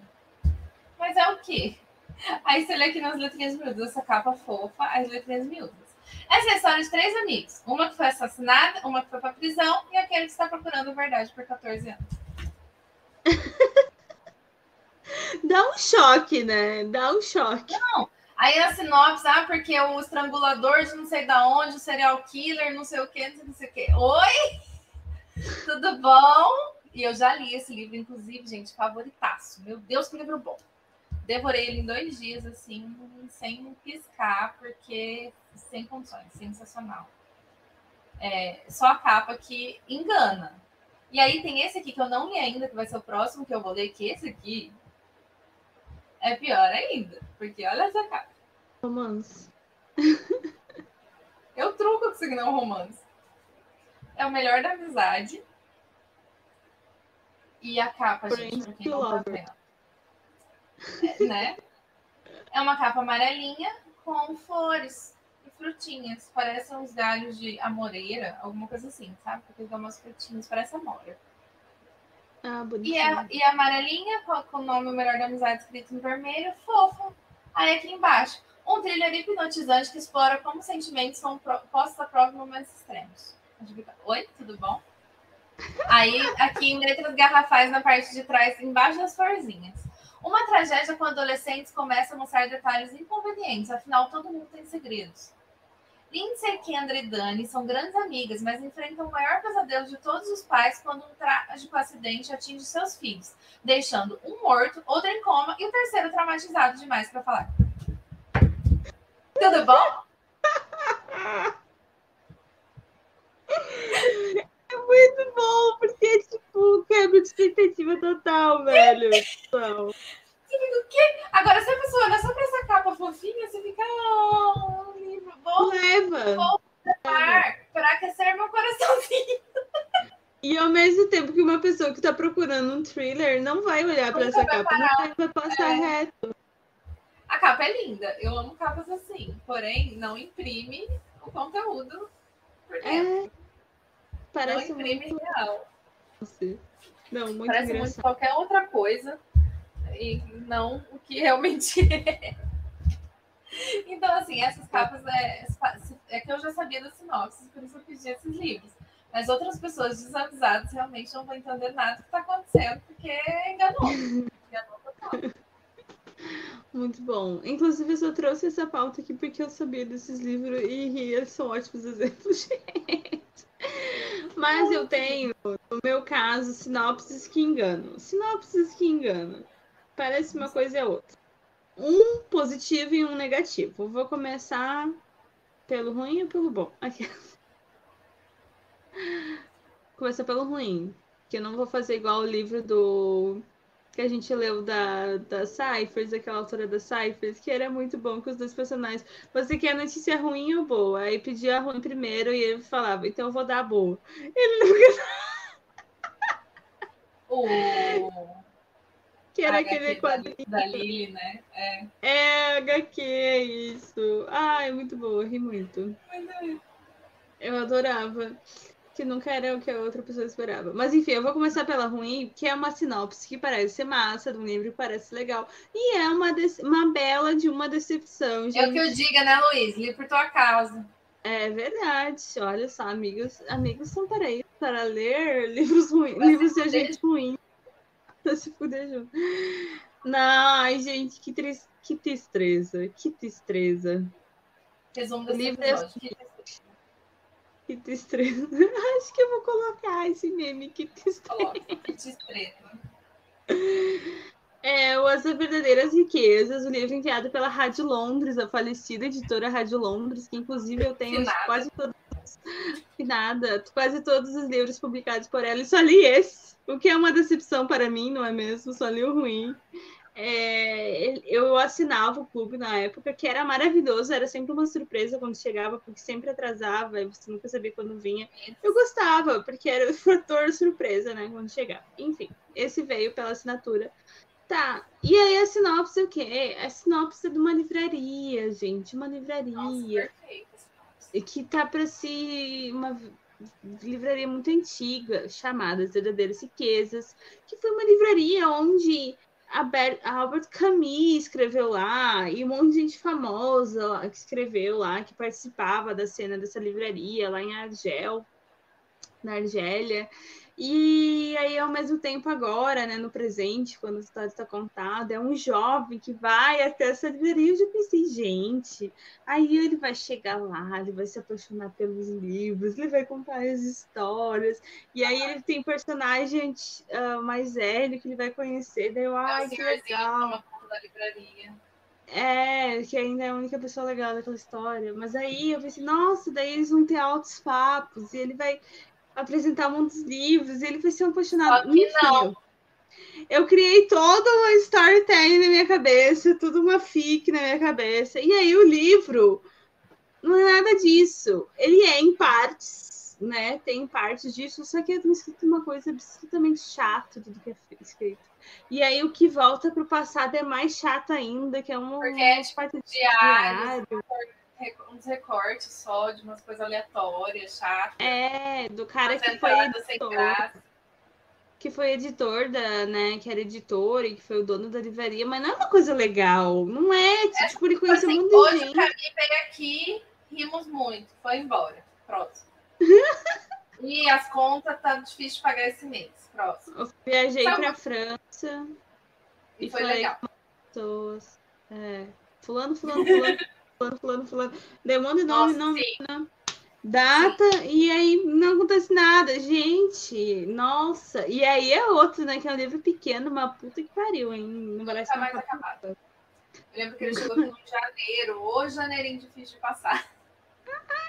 Mas é o quê? Aí você lê aqui nas letrinhas miúdas, essa capa fofa, as letrinhas miúdas. Essa é a história de três amigos. Uma que foi assassinada, uma que foi pra prisão, e aquele que está procurando a verdade por 14 anos. Dá um choque, né? Dá um choque. Aí a sinopse, ah, porque o estrangulador de não sei da onde, o serial killer, não sei o quê, não sei, não sei o quê. Oi? Tudo bom? E eu já li esse livro, inclusive, gente, favoritaço. Meu Deus, que livro bom. Devorei ele em dois dias, assim, sem piscar, porque sem condições, sensacional. É, só a capa que engana. E aí tem esse aqui que eu não li ainda, que vai ser o próximo que eu vou ler, que esse aqui é pior ainda. porque olha essa capa. Romance. Eu truco com signo romance. É o melhor da amizade. E a capa, gente, pra quem não tá vendo. É, né? É uma capa amarelinha com flores e frutinhas. Parecem uns galhos de amoreira, alguma coisa assim, sabe? Porque dá umas frutinhas, parece amora. Ah, E bonitinho. a, e a amarelinha, com, o nome Melhor da Amizade escrito em vermelho, fofa. Aí aqui embaixo, um thriller hipnotizante que explora como sentimentos são postos à prova em momentos extremos. Oi, tudo bom? Aí, aqui em letras garrafais na parte de trás, embaixo das florzinhas. Uma tragédia quando adolescentes começam a mostrar detalhes inconvenientes, afinal todo mundo tem segredos. Lindsay, Kendra e Dani são grandes amigas, mas enfrentam o maior pesadelo de todos os pais quando um trágico acidente atinge seus filhos, deixando um morto, outro em coma e o terceiro traumatizado demais para falar. Tudo bom? É muito bom, porque é tipo quebra de expectativa total, velho. Total. Você fica o quê? Agora, se a pessoa olhar só pra essa capa fofinha, você fica, oh, livro bom Leva. par para aquecer meu coraçãozinho. E ao mesmo tempo que uma pessoa que tá procurando um thriller não vai olhar pra Nunca essa capa, não vai, vai passar É. reto. A capa é linda, eu amo capas assim, porém não imprime o conteúdo por dentro. É. não Parece imprime muito. real. Não, muito Parece muito engraçado. qualquer outra coisa e não o que realmente é. Então, assim, essas capas é, é que eu já sabia da sinopse, por isso eu pedi esses livros. Mas outras pessoas desavisadas realmente não vão entender nada do que está acontecendo, porque enganou. Enganou total. Muito bom. Inclusive, eu só trouxe essa pauta aqui porque eu sabia desses livros e eles são ótimos exemplos, gente. Mas eu tenho, no meu caso, sinopses que enganam. Sinopses que enganam. Parece uma coisa e outra. Um positivo e um negativo. Vou começar pelo ruim ou pelo bom? Aqui. Começar pelo ruim. Que eu não vou fazer igual o livro do que a gente leu da, da Cyphers, aquela autora da Cyphers, que era muito bom com os dois personagens. Você quer notícia ruim ou boa? Aí pedia a ruim primeiro e ele falava, então eu vou dar a boa. Ele nunca. O... Que era HQ aquele quadrinho. Da, Lily, né? É. É, HQ, isso. Ai, muito boa, ri muito. Eu adorava. Que nunca era o que a outra pessoa esperava. Mas enfim, eu vou começar pela ruim, que é uma sinopse que parece ser massa, de um livro que parece legal. E é uma, uma bela de uma decepção, gente. É o que eu diga, né, Luiz? Li por tua causa. É verdade. Olha só, amigos, amigos são para isso, para ler livros ruins, livros de gente ruim. Pra se fuder junto. Não, ai, gente, que, tris- que tristeza, que tristeza, Resumo desse Livro é episódio. Que tristeza. Que tristeza. Acho que eu vou colocar esse meme, que tristeza. Que tristeza. É, o As Verdadeiras Riquezas, o livro enviado pela Rádio Londres, a falecida editora Rádio Londres, que inclusive eu tenho quase todos. Nada, quase todos os livros publicados por ela, e só li esse, o que é uma decepção para mim, não é mesmo? Só li o ruim. É, eu assinava o clube na época, que era maravilhoso, era sempre uma surpresa quando chegava, porque sempre atrasava e você nunca sabia quando vinha. Eu gostava, porque era o fator surpresa, né, quando chegava. Enfim, esse veio pela assinatura. Tá, e aí a sinopse é o quê? A sinopse é de uma livraria, gente, uma livraria Nossa, que tá para se uma livraria muito antiga chamada As Verdadeiras Riquezas, que foi uma livraria onde a Ber- a Albert Camus escreveu lá e um monte de gente famosa lá que escreveu lá, que participava da cena dessa livraria lá em Argel, na Argélia. E aí, ao mesmo tempo, agora, né, no presente, quando a história está contada, é um jovem que vai até essa livraria. Eu já pensei, gente, Aí ele vai chegar lá, ele vai se apaixonar pelos livros, ele vai contar as histórias. E aí ele tem personagem ah, mais velho que ele vai conhecer. Daí eu, É ai, que legal. da livraria. É, que ainda é a única pessoa legal daquela história. Mas aí eu pensei, nossa, daí eles vão ter altos papos, e ele vai apresentar um de livros, e ele vai ser um Só apaixonado. que Enfim, não. Eu criei toda uma storytelling na minha cabeça, tudo uma fic na minha cabeça. E aí o livro não é nada disso. Ele é em partes, né? Tem partes disso, só que é escrito uma coisa absolutamente chata tudo que é escrito. E aí o que volta para o passado é mais chato ainda, que é um Porque é tipo diário, uns recortes só de umas coisas aleatórias, chatas. É, do cara que foi editor, que foi editor da, né, que era editor e que foi o dono da livraria, mas não é uma coisa legal, não é, é tipo, ele conheceu assim, muito hoje gente. Hoje veio aqui, rimos muito, foi embora, próximo. e as contas tá difícil de pagar esse mês, próximo. Eu viajei para França e, e foi legal. Pessoas, é, fulano, fulano, fulano fulano, fulano, fulano. Demanda nome, nome, nome, data, sim. e aí não acontece nada. Gente, nossa. E aí é outro, né? Que é um livro pequeno, uma puta que pariu, hein? Não parece tá mais acabado. Eu lembro que ele chegou no janeiro, ou janeirinho difícil de passar.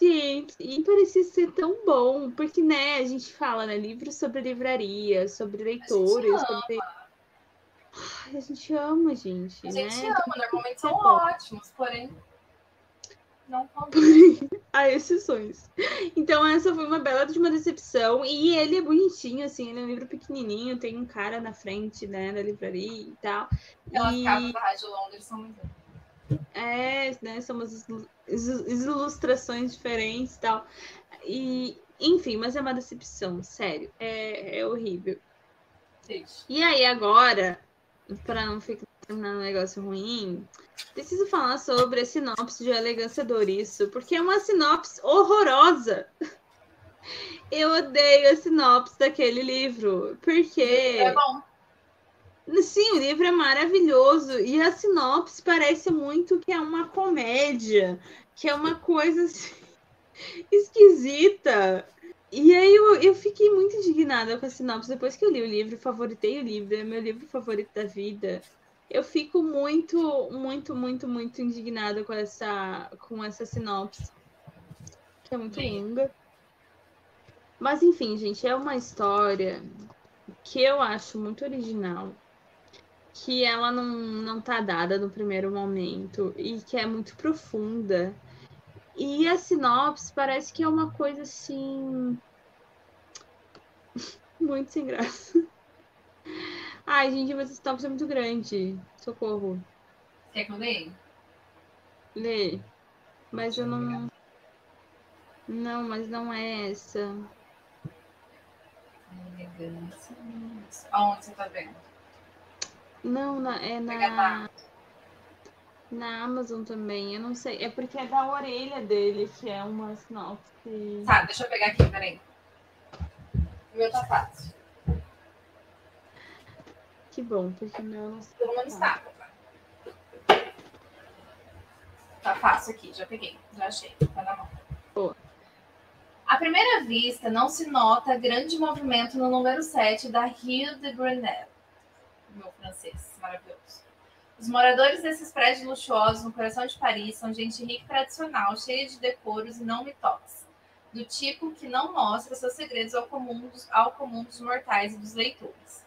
Gente, e parecia ser tão bom, porque, né, a gente fala, né, livros sobre livraria, sobre leitores, sobre a gente ama, gente. A gente né? ama, normalmente são ótimos, porém. Não Há exceções. Então, essa foi uma bela de uma decepção. E ele é bonitinho, assim, ele é um livro pequenininho, tem um cara na frente, né, da livraria e tal. Aquelas e... da Rádio Londres são muito. É, né, são umas ilustrações diferentes e tal. E, enfim, mas é uma decepção, sério. É, é horrível. E aí, agora, para não ficar terminando um negócio ruim, preciso falar sobre a sinopse de Elegância Douriço, porque é uma sinopse horrorosa. Eu odeio a sinopse daquele livro, porque. É bom. Sim, o livro é maravilhoso e a sinopse parece muito que é uma comédia, que é uma coisa assim, esquisita. E aí eu, eu fiquei muito indignada com a sinopse. Depois que eu li o livro, favoritei o livro, é meu livro favorito da vida. Eu fico muito, muito, muito, muito indignada com essa, com essa sinopse. Que é muito longa. Mas enfim, gente, é uma história que eu acho muito original. Que ela não, não tá dada no primeiro momento. E que é muito profunda e a sinopse parece que é uma coisa assim. Muito sem graça. Ai, gente, mas esse sinopse é muito grande. Socorro. Quer que eu leia? Lê. Mas eu não. Não, mas não é essa. Elegância. Aonde você tá vendo? Não, na, é na. Na Amazon também, eu não sei. É porque é da orelha dele, que é uma sinopse. Tá, deixa eu pegar aqui, peraí. O meu tá fácil. Que bom, porque o meu não Pelo menos tá. Tá fácil aqui, já peguei, já achei. Tá na mão. Boa. À primeira vista, não se nota grande movimento no número 7 da Rio de Grenelle. Os moradores desses prédios luxuosos no coração de Paris são gente rica e tradicional, cheia de decoros e não mitox, do tipo que não mostra seus segredos ao comum dos, ao comum dos mortais e dos leitores,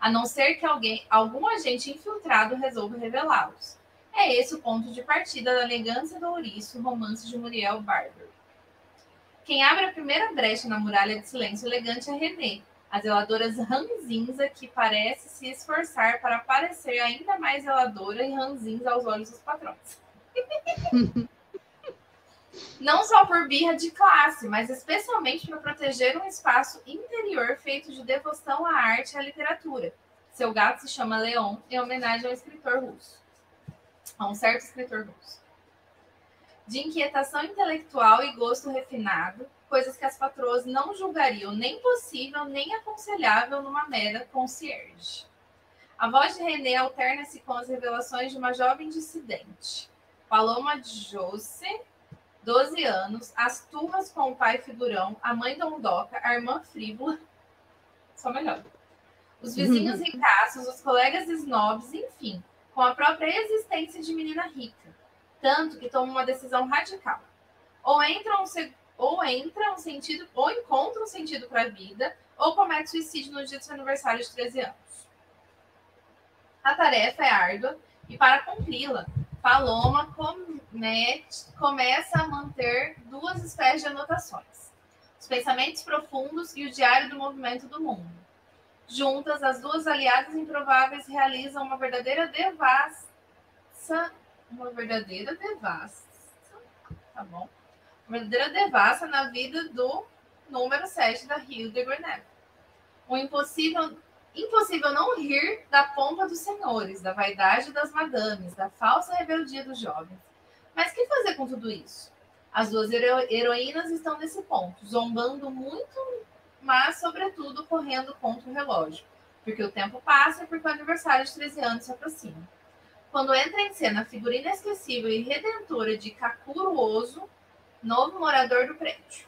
a não ser que alguém, algum agente infiltrado resolva revelá-los. É esse o ponto de partida da elegância do ouriço, romance de Muriel Barber. Quem abre a primeira brecha na muralha de silêncio elegante é René, a zeladora ranzinza que parece se esforçar para parecer ainda mais zeladora e ranzinza aos olhos dos patrões. Não só por birra de classe, mas especialmente para proteger um espaço interior feito de devoção à arte e à literatura. Seu gato se chama Leon, em homenagem ao escritor russo. A um certo escritor russo. De inquietação intelectual e gosto refinado, coisas que as patroas não julgariam nem possível nem aconselhável numa mera concierge. A voz de René alterna-se com as revelações de uma jovem dissidente. Paloma Jose, 12 anos, as turras com o pai figurão, a mãe dondoca, a irmã frívola, só melhor. Os vizinhos ricaços, os colegas snobs, enfim, com a própria existência de menina rica. Tanto que toma uma decisão radical. Ou entram ou entra um sentido, ou encontra um sentido para a vida, ou comete suicídio no dia do seu aniversário de 13 anos. A tarefa é árdua e para cumpri-la, Paloma comete, começa a manter duas espécies de anotações: os pensamentos profundos e o diário do movimento do mundo. Juntas, as duas aliadas improváveis realizam uma verdadeira devassa, uma verdadeira devassa, tá bom? Uma verdadeira devassa na vida do número 7 da Rio de Grenelle. O impossível Impossível não rir da pompa dos senhores, da vaidade das madames, da falsa rebeldia dos jovens. Mas que fazer com tudo isso? As duas hero heroínas estão nesse ponto, zombando muito, mas, sobretudo, correndo contra o relógio, porque o tempo passa e porque o aniversário de 13 anos se aproxima. Quando entra em cena a figura inesquecível e redentora de Kakuruoso, novo morador do prédio.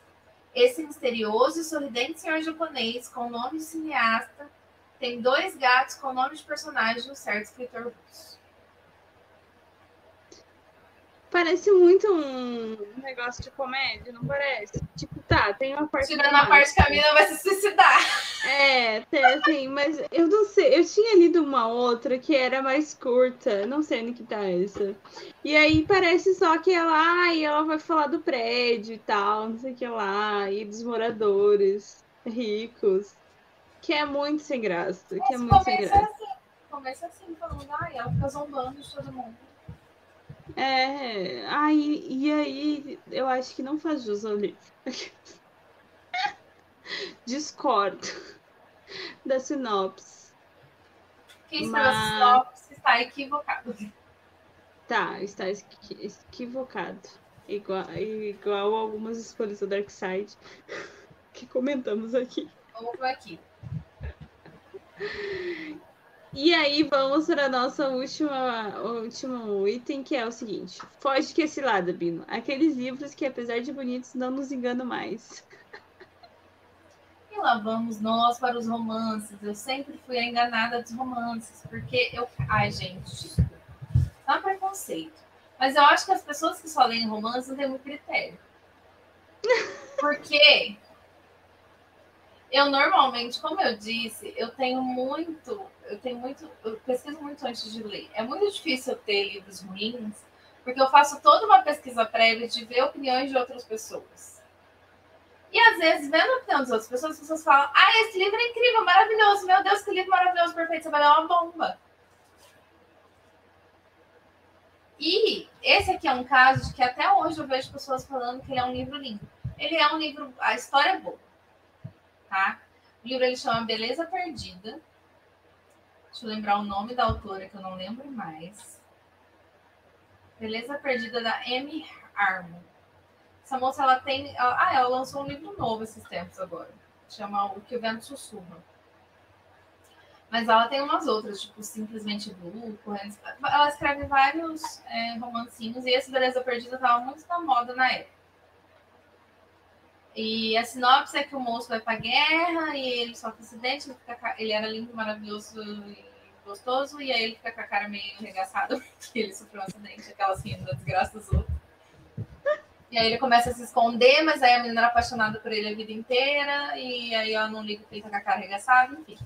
Esse misterioso e sorridente senhor japonês, com nome de cineasta, tem dois gatos com nome de personagem de um certo escritor russo. Parece muito um negócio de comédia, não parece? Tipo, tá, tem uma parte. Tirando a parte que a mina vai se suicidar. É, tem assim, mas eu não sei. Eu tinha lido uma outra que era mais curta. Não sei onde que tá essa. E aí parece só que ela, ai, ela vai falar do prédio e tal, não sei o que lá, e dos moradores ricos. Que é muito sem graça. Mas que é muito sem graça. Assim, começa assim, falando, ai, ela fica zombando de todo mundo. É, aí, e aí eu acho que não faz jus ao livro. Discordo da sinopse. Quem escreveu mas... a sinopse está equivocado. Tá, está equivocado. Igual, igual algumas escolhas do Dark Side que comentamos aqui. Vamos aqui. E aí vamos para nossa última último item, que é o seguinte. Foge que esse lado, Bino. Aqueles livros que, apesar de bonitos, não nos enganam mais. E lá vamos nós para os romances. Eu sempre fui a enganada dos romances, porque eu... Ai, gente, é preconceito. Mas eu acho que as pessoas que só leem romances não têm muito critério. Porque eu normalmente, como eu disse, eu tenho muito, eu tenho muito, eu pesquiso muito antes de ler. É muito difícil ter livros ruins, porque eu faço toda uma pesquisa prévia de ver opiniões de outras pessoas. E às vezes, vendo a opinião das outras pessoas, as pessoas falam: Ah, esse livro é incrível, maravilhoso, meu Deus, que livro maravilhoso, perfeito, você vai dar uma bomba. E esse aqui é um caso de que até hoje eu vejo pessoas falando que ele é um livro lindo. Ele é um livro, a história é boa tá? O livro ele chama Beleza Perdida. Deixa eu lembrar o nome da autora, que eu não lembro mais. Beleza Perdida, da Amy Armo. Essa moça, ela tem... ah, ela lançou um livro novo esses tempos agora. Chama O Que o Vento Sussurra. Mas ela tem umas outras, tipo Simplesmente Blue, Correndo... Ela escreve vários é, romancinhos. E esse Beleza Perdida estava muito na moda na época. E a sinopse é que o moço vai para a guerra e ele sofre acidente, ele, fica, ele era lindo, maravilhoso e gostoso, e aí ele fica com a cara meio arregaçada porque ele sofreu um acidente, aquela assim, da desgraça dos outros. E aí ele começa a se esconder, mas aí a menina era apaixonada por ele a vida inteira, e aí ela não liga porque ele tá com a cara arregaçada, enfim.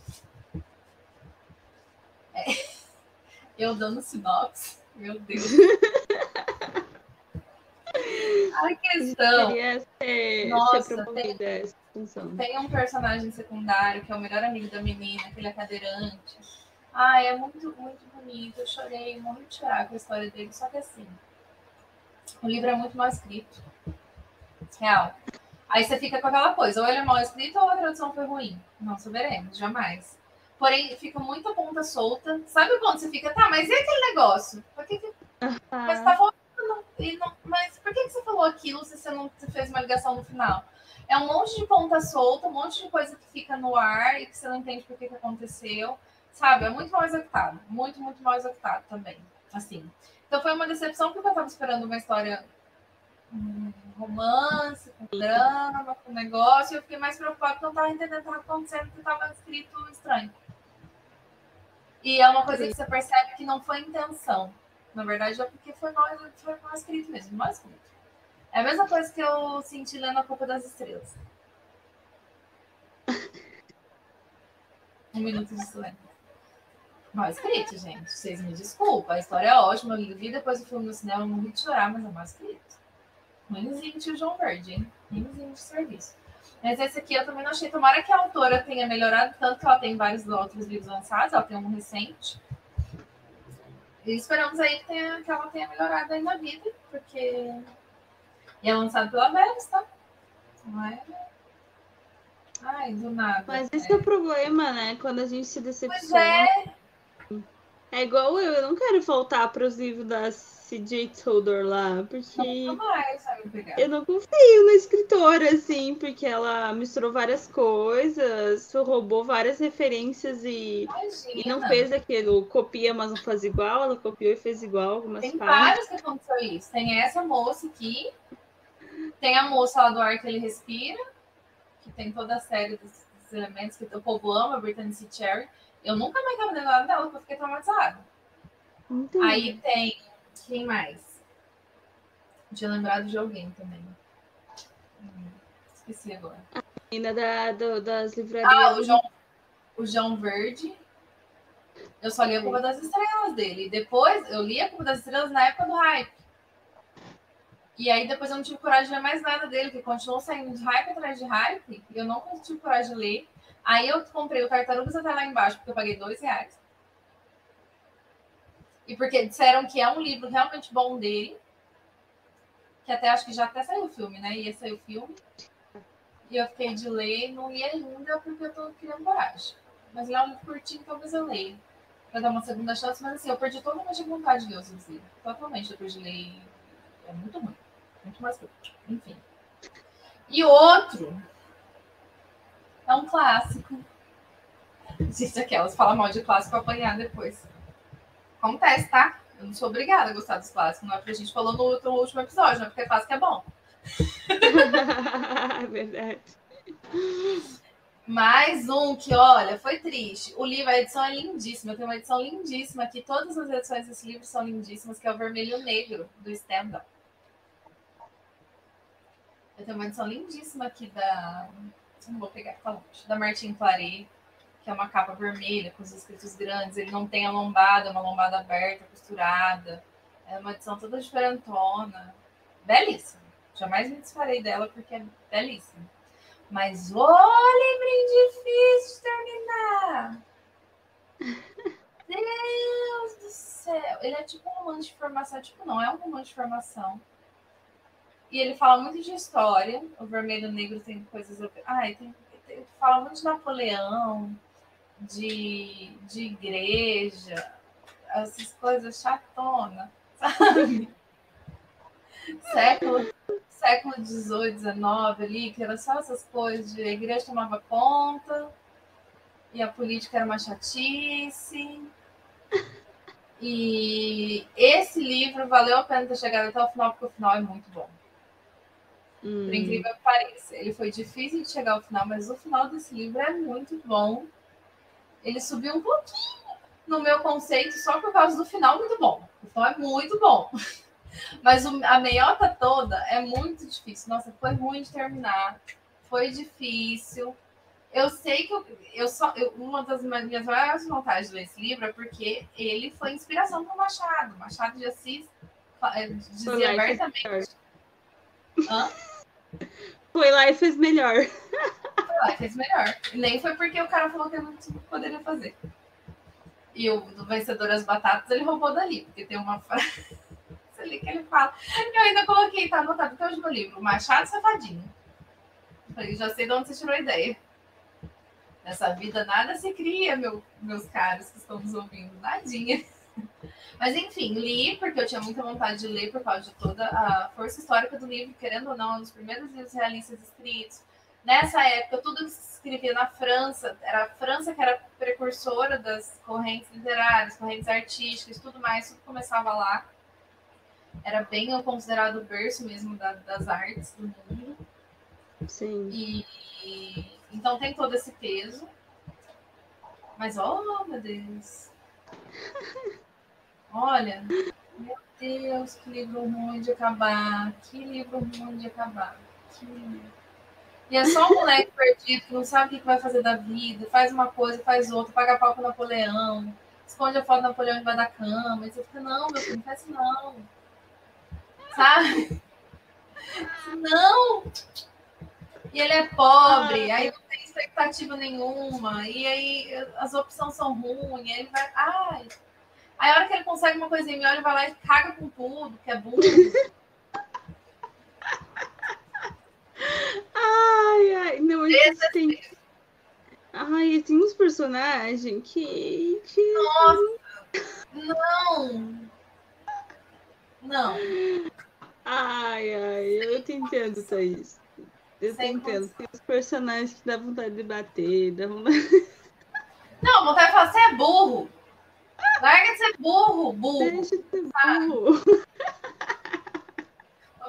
É. Eu dando sinopse, meu Deus. A questão. Ser, Nossa, ser tem, tem um personagem secundário que é o melhor amigo da menina, que ele é cadeirante. Ai, é muito, muito bonito. Eu chorei, morri de chorar com a história dele, só que assim. O livro é muito mal escrito. Real. Aí você fica com aquela coisa, ou ele é mal escrito ou a tradução foi ruim. Não saberemos, jamais. Porém, fica muita ponta solta. Sabe quando você fica, tá, mas e aquele negócio? Por que, que... Uhum. Mas tá faltando não, não, mas por que, que você falou aquilo se você não fez uma ligação no final? É um monte de ponta solta, um monte de coisa que fica no ar e que você não entende por que, que aconteceu. Sabe? É muito mal executado. Muito, muito mal executado também. Assim. Então foi uma decepção porque eu estava esperando uma história um romance, com drama, com negócio, e eu fiquei mais preocupada porque eu não estava entendendo o que estava acontecendo, porque estava escrito estranho. E é uma coisa que você percebe que não foi intenção. Na verdade, é porque foi mal, foi mal escrito mesmo, mal escrito. É a mesma coisa que eu senti lendo A Culpa das Estrelas. Um minuto de silêncio. Mal escrito, gente. Vocês me desculpam. A história é ótima. Eu vi depois do filme no cinema, eu morri de chorar, mas é mal escrito. Ruimzinho de João Verde, hein? Ruimzinho de serviço. Mas esse aqui eu também não achei. Tomara que a autora tenha melhorado tanto ela tem vários outros livros lançados. Ela tem um recente. E esperamos aí que, tenha, que ela tenha melhorado aí na vida, porque. E é lançado pela Velas, tá? Não é Ai, do nada. Mas esse é. é o problema, né? Quando a gente se decepciona. Pois é. É igual eu, eu não quero voltar para os livros da CJ Tudor lá, porque eu não confio na escritora, assim, porque ela misturou várias coisas, roubou várias referências e, e não fez aquilo, copia, mas não faz igual, ela copiou e fez igual algumas Tem partes. vários que aconteceu isso. Tem essa moça aqui, tem a moça lá do ar que ele respira, que tem toda a série dos, dos elementos que o povo ama, Brittany C. Cherry. Eu nunca mais lendo nada dela, porque eu fiquei traumatizada. Entendi. Aí tem. Quem mais? Tinha lembrado de alguém também. Hum, esqueci agora. Ainda da, do, das livrarias. Ah, o João, o João Verde. Eu só li a Culpa das Estrelas dele. Depois, eu li a Culpa das Estrelas na época do hype. E aí depois eu não tive coragem de ler mais nada dele, que continuou saindo de hype atrás de hype, e eu não tive coragem de ler. Aí eu comprei o Tartarugas até lá embaixo, porque eu paguei dois reais. E porque disseram que é um livro realmente bom dele. Que até acho que já até saiu o filme, né? Ia sair o filme. E eu fiquei de ler, não li ainda porque eu tô criando coragem. Mas ele é um livro curtinho, talvez eu leia. Pra dar uma segunda chance, mas assim, eu perdi totalmente a vontade de ler os livros. Totalmente depois de ler. É muito ruim. Muito mais curto. Enfim. E outro é um clássico. Existe aquelas fala mal de clássico apanhar depois. Acontece, tá? Eu não sou obrigada a gostar dos clássicos. Não é porque a gente falou no, no último episódio, não é porque clássico é bom. É Verdade. Mais um que, olha, foi triste. O livro, a edição é lindíssima. Eu tenho uma edição lindíssima aqui. Todas as edições desse livro são lindíssimas, que é o Vermelho Negro, do Stand-Up. Eu tenho uma edição lindíssima aqui da. Não vou pegar, tá longe. Da Martin Claret, que é uma capa vermelha com os escritos grandes. Ele não tem a lombada, é uma lombada aberta, costurada. É uma edição toda diferentona. Belíssima. Jamais me disparei dela porque é belíssima. Mas o livrinho difícil de terminar. Deus do céu. Ele é tipo um romance de formação. Tipo, não é um romance de formação e ele fala muito de história. O vermelho negro tem coisas. Ai, tem, tem, fala muito de Napoleão, de, de igreja, essas coisas chatonas, sabe? século, século XVIII, XIX ali, que era só essas coisas de a igreja tomava conta e a política era uma chatice. E esse livro valeu a pena ter chegado até o final, porque o final é muito bom. Hum. Por incrível que pareça. Ele foi difícil de chegar ao final, mas o final desse livro é muito bom. Ele subiu um pouquinho no meu conceito só por causa do final muito bom. O final é muito bom. Mas a meiota toda é muito difícil. Nossa, foi ruim de terminar. Foi difícil. Eu sei que eu, eu só. Eu, uma das minhas maiores vontades de ler esse livro é porque ele foi inspiração para o Machado. Machado de Assis é, dizia abertamente. Hã? Foi lá e fez melhor. Lá e fez melhor. E nem foi porque o cara falou que eu não poderia fazer. E o do vencedor das batatas ele roubou dali, porque tem uma frase ali que ele fala. Eu ainda coloquei, tá anotado até hoje no livro, Machado Safadinho. Falei, já sei de onde você tirou a ideia. Nessa vida nada se cria, meu, meus caros que estão nos ouvindo, nadinha. Mas enfim, li porque eu tinha muita vontade de ler por causa de toda a força histórica do livro, querendo ou não, um dos primeiros livros realistas escritos. Nessa época, tudo que se escrevia na França, era a França que era precursora das correntes literárias, correntes artísticas, tudo mais, tudo começava lá. Era bem considerado o berço mesmo da, das artes do mundo. Sim. E, e, então tem todo esse peso. Mas, oh meu Deus! Olha, Meu Deus, que livro ruim de acabar. Que livro ruim de acabar. Que... E é só um moleque perdido que não sabe o que vai fazer da vida, faz uma coisa, faz outra, paga pau com Napoleão, esconde a foto do Napoleão embaixo da cama. E você fica, não, meu filho, não faz isso não. Sabe? Não! E ele é pobre, aí não tem expectativa nenhuma, e aí as opções são ruins, aí ele vai. Ai. Aí a hora que ele consegue uma coisinha melhor, ele vai lá e caga com tudo, que é burro. ai, ai, não, gente tem. Ai, tem uns personagens que. que... Nossa! Não! Não. Ai, ai, eu te entendo, Thaís. Eu te entendo. Tem os personagens que dá vontade de bater, dá vontade. Não, vontade de falar, você é burro. Larga de ser burro, burro. Deixa de ser burro.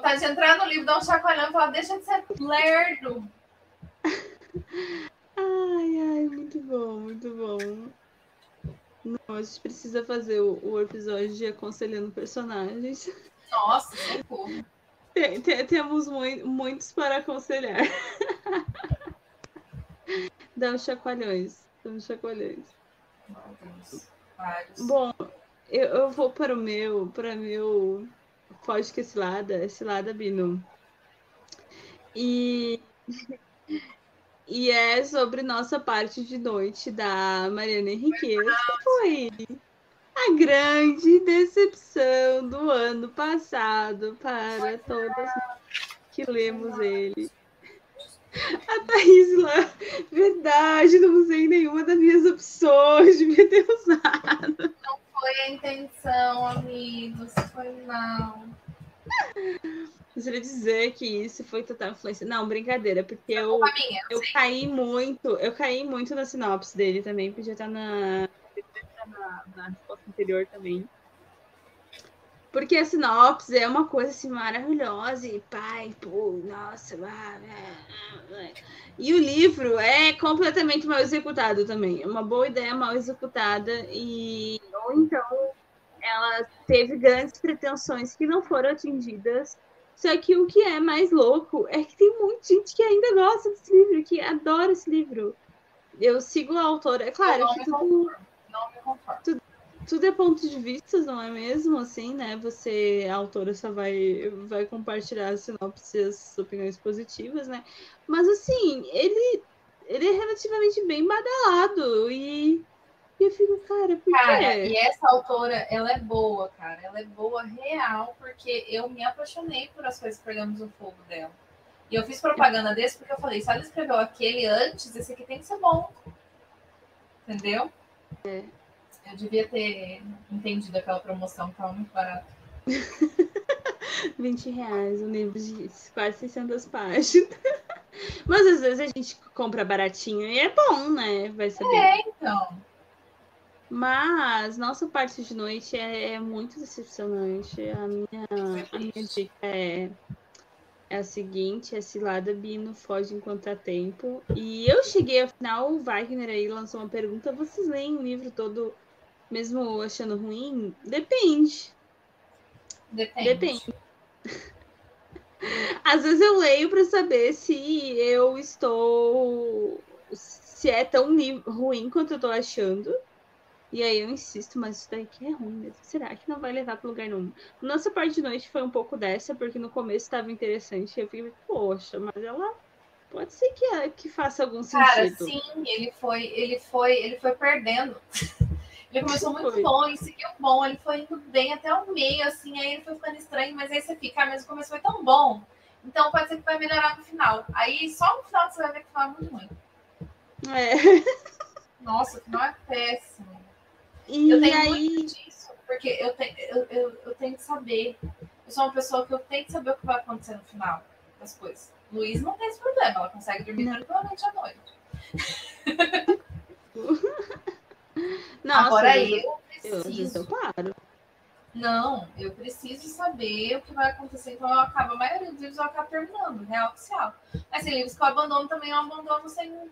Vontade de entrar no livro, dar um chacoalhão e falar, deixa de ser lerdo. Ai, ai, muito bom, muito bom. Não, a gente precisa fazer o, o episódio de aconselhando personagens. Nossa. Tem, tem, temos muito, muitos para aconselhar. Dá uns chacoalhões. Dá uns chacoalhões. Bom, eu, eu vou para o meu, para meu Foge que esse lada, esse lada Bino. E, e é sobre nossa parte de noite da Mariana Henriquez, que foi a grande decepção do ano passado para todas que lemos ele. A Thaís lá, verdade, não usei nenhuma das minhas opções, devia ter usado. Foi a intenção, amigos, foi não. Gostaria de dizer que isso foi total influência. Não, brincadeira, porque eu, eu caí muito, eu caí muito na sinopse dele também, podia estar na, na, na resposta anterior também. Porque a sinopse é uma coisa assim maravilhosa e pai, pô, nossa, e o livro é completamente mal executado também. É uma boa ideia mal executada e ou então ela teve grandes pretensões que não foram atingidas. Só que o que é mais louco é que tem muita gente que ainda gosta desse livro, que adora esse livro. Eu sigo a autora, é claro que tudo, tudo, tudo, é ponto de vista, não é mesmo? Assim, né? Você, a autora, só vai, vai compartilhar as sinopses, as opiniões positivas, né? Mas assim, ele, ele é relativamente bem badalado e e eu fico, cara, por cara, quê? E essa autora, ela é boa, cara. Ela é boa real, porque eu me apaixonei por as coisas que pegamos o fogo dela. E eu fiz propaganda desse porque eu falei, se ela escreveu aquele antes, esse aqui tem que ser bom. Entendeu? É. Eu devia ter entendido aquela promoção que tava muito barata. 20 reais, um livro de quase 600 páginas. Mas às vezes a gente compra baratinho e é bom, né? Vai saber. É, então. Mas nossa parte de noite é, é muito decepcionante. A minha, a minha dica é, é a seguinte: é Cilada Bino foge enquanto há tempo. E eu cheguei, afinal, o Wagner aí lançou uma pergunta: vocês leem o livro todo mesmo achando ruim? Depende. Depende. Depende. Às vezes eu leio para saber se eu estou. se é tão ruim quanto eu estou achando. E aí eu insisto, mas isso daqui é ruim mesmo. Será que não vai levar para lugar nenhum? Nossa parte de noite foi um pouco dessa, porque no começo estava interessante. Eu fiquei, poxa, mas ela pode ser que, que faça algum sentido. Cara, sim, ele foi, ele foi, ele foi perdendo. Ele começou muito foi. bom, ele seguiu bom, ele foi indo bem até o meio, assim, aí ele foi ficando estranho, mas aí você fica, ah, mas o começo foi tão bom. Então pode ser que vai melhorar no final. Aí só no final você vai ver que final é muito ruim. É. Nossa, o final é péssimo. E eu tenho aí... muito disso, porque eu, tenho, eu, eu, eu tenho que saber. Eu sou uma pessoa que eu tenho que saber o que vai acontecer no final das coisas. Luiz não tem esse problema, ela consegue dormir não. tranquilamente à noite. Nossa, Agora eu preciso. Eu, claro. Não, eu preciso saber o que vai acontecer. Então eu acabo, a maioria dos livros eu acabo terminando, real oficial. Mas tem livros que eu abandono também, eu abandono sem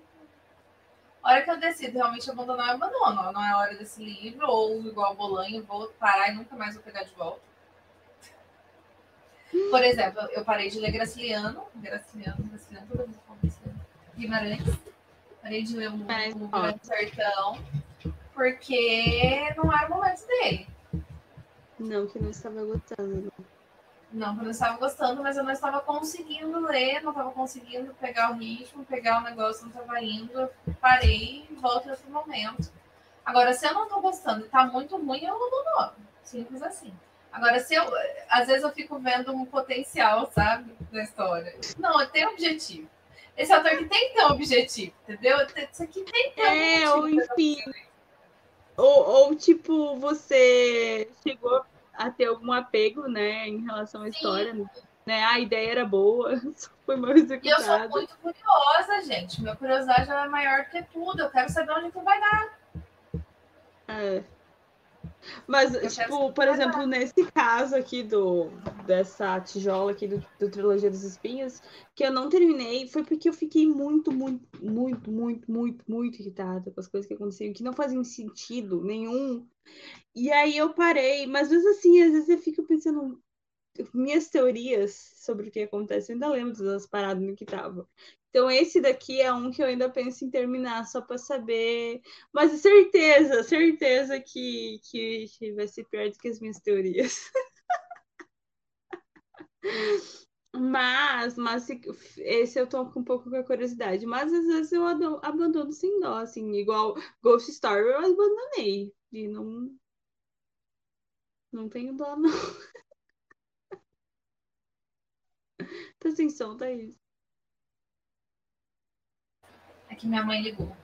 A hora que eu decido realmente abandonar, eu abandono. Não é hora desse livro, ou igual Bolanho, vou parar e nunca mais vou pegar de volta. Por exemplo, eu parei de ler Graciliano, Graciliano, Graciliano, toda vez Graciliano. Guimarães. Parei de ler o, Grande Sertão, porque não era o momento dele. Não, que não estava gostando. Não, que eu não estava gostando, mas eu não estava conseguindo ler, não estava conseguindo pegar o ritmo, pegar o negócio, não estava indo. Eu parei e volto em outro momento. Agora, se eu não estou gostando e está muito ruim, eu abandono. Simples assim. Agora, se eu. Às vezes eu fico vendo um potencial, sabe, na história. Não, tem objetivo. Esse autor que tem que ter um objetivo, entendeu? Isso aqui tem que ter um É, objetivo. ou enfim. Ou, ou, tipo, você chegou a ter algum apego, né, em relação à Sim. história, né? A ideia era boa, só foi mal E eu sou executada. muito curiosa, gente. Minha curiosidade é maior que tudo. Eu quero saber onde que vai dar. É. Mas, quero tipo, por exemplo, nesse caso aqui do dessa tijola aqui do, do Trilogia dos Espinhos, que eu não terminei, foi porque eu fiquei muito, muito, muito, muito, muito, muito irritada com as coisas que aconteciam, que não faziam sentido nenhum. E aí eu parei, mas às vezes assim, às vezes eu fico pensando minhas teorias sobre o que acontece, eu ainda lembro das paradas no que tava. Então esse daqui é um que eu ainda penso em terminar só para saber mas certeza, certeza que, que, que vai ser pior do que as minhas teorias. Mas, mas se- esse eu tô com um pouco com a curiosidade. Mas às vezes eu abandono sem dó, assim, igual Ghost Story eu abandonei. E não. Não tenho dó, não. Tá sem som, Thaís. É que minha mãe ligou.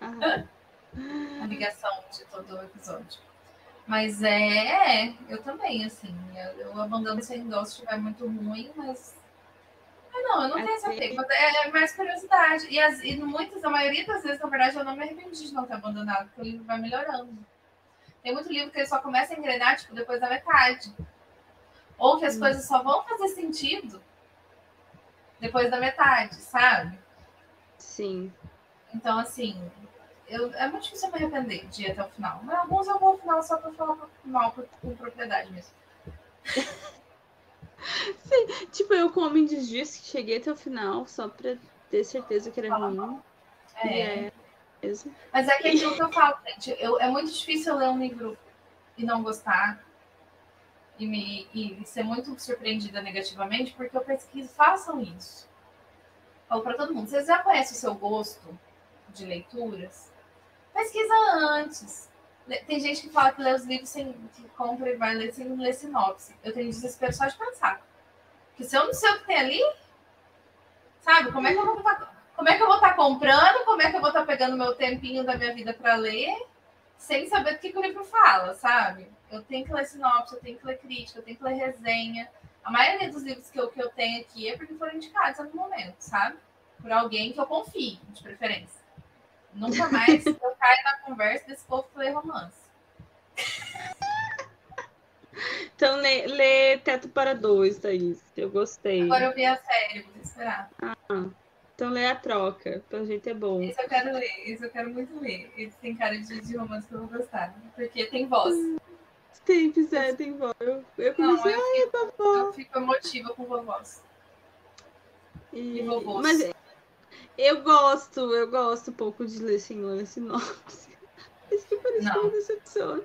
Ah, a ligação de todo o episódio. Mas é, é, eu também, assim, eu, eu abandono sem dó se estiver muito ruim, mas. Ah, não, eu não tenho esse Assim. é, é mais curiosidade. E, as, e muitas, a maioria das vezes, na verdade, eu não me arrependi de não ter abandonado, porque o livro vai melhorando. Tem muito livro que ele só começa a engrenar, tipo, depois da metade. Ou que as Hum. coisas só vão fazer sentido depois da metade, sabe? sim. Então, assim, eu, é muito difícil eu me arrepender de ir até o final. Mas alguns eu vou ao final só pra falar mal com propriedade mesmo. Tipo, eu com Homem de que cheguei até o final só pra ter certeza que era ruim. É. é mesmo. Mas é que aquilo que eu falo, gente. Eu, é muito difícil eu ler um livro e não gostar. E, me, e ser muito surpreendida negativamente, porque eu pesquiso, façam isso. Falo pra todo mundo, vocês já conhecem o seu gosto de leituras? Pesquisa antes. Tem gente que fala que lê os livros sem que compra e vai ler sem ler sinopse. Eu tenho desespero só de pensar. Porque se eu não sei o que tem ali, sabe? Como é que eu vou estar, como é que eu vou estar comprando? Como é que eu vou estar pegando meu tempinho da minha vida para ler, sem saber do que, que o livro fala, sabe? Eu tenho que ler sinopse, eu tenho que ler crítica, eu tenho que ler resenha. A maioria dos livros que eu, que eu tenho aqui é porque foram indicados algum momento, sabe? Por alguém que eu confie, de preferência. Nunca mais eu caio na conversa desse povo que lê romance. Então, lê, lê Teto para Dois, Thaís. Eu gostei. Agora eu vi a série, vou esperar. Então, lê a troca. Pelo jeito é bom. Esse eu quero ler, esse eu quero muito ler. Esse tem cara de, de romance que eu vou gostar. Porque tem voz. Tem, é, tem voz. Eu, eu Não, comecei, eu ai, fico, vovó. eu fico emotiva com vovós. E- E vovôs. Mas eu gosto, eu gosto um pouco de ler sem sinopse. Isso que parece que Não. me decepciona.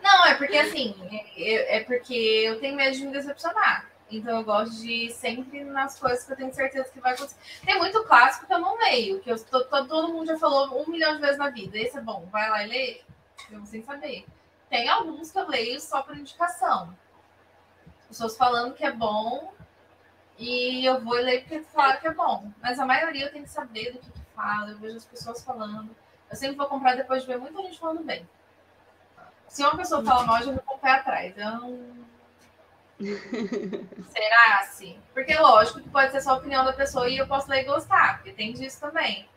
Não, é porque assim, é, é porque eu tenho medo de me decepcionar. Então eu gosto de ir sempre nas coisas que eu tenho certeza que vai acontecer. Tem muito clássico que eu não leio, que eu, to- to- todo mundo já falou um milhão de vezes na vida. Esse é bom, vai lá e lê. Eu sem saber. Tem alguns que eu leio só por indicação. Pessoas falando que é bom e eu vou ler porque falaram que é bom. Mas a maioria eu tenho que saber do que, que fala, eu vejo as pessoas falando. Eu sempre vou comprar depois de ver muita gente falando bem. Se uma pessoa fala mal, eu já vou com o pé atrás. Eu não... Será assim? Porque lógico que pode ser só a opinião da pessoa e eu posso ler e gostar, porque tem disso também.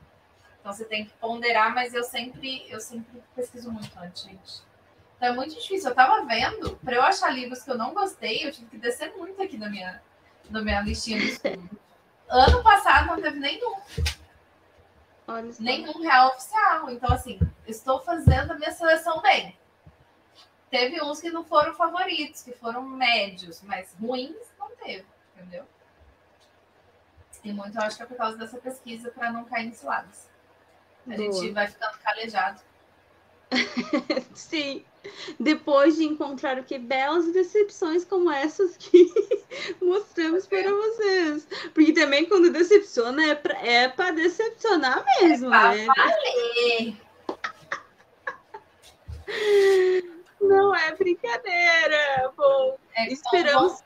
Então você tem que ponderar, mas eu sempre, eu sempre pesquiso muito antes, gente. Então é muito difícil. Eu tava vendo, para eu achar livros que eu não gostei, eu tive que descer muito aqui na minha, na minha listinha de estudo. Ano passado não teve nenhum. Só. Nenhum real oficial. Então, assim, estou fazendo a minha seleção bem. Teve uns que não foram favoritos, que foram médios, mas ruins não teve, entendeu? E muito eu acho que é por causa dessa pesquisa para não cair em ciladas. A Boa. gente vai ficando calejado. Sim. Depois de encontrar o que belas decepções como essas que mostramos para vocês. Porque também quando decepciona é pra, é pra decepcionar mesmo, Pra né? valer! Não é brincadeira. Bom, É Esperamos-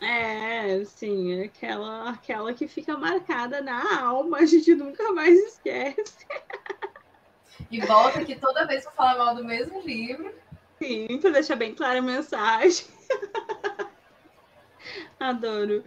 é, sim, é aquela, aquela que fica marcada na alma, a gente nunca mais esquece. E volta aqui toda vez para falar mal do mesmo livro. Sim, pra deixar bem clara a mensagem. Adoro.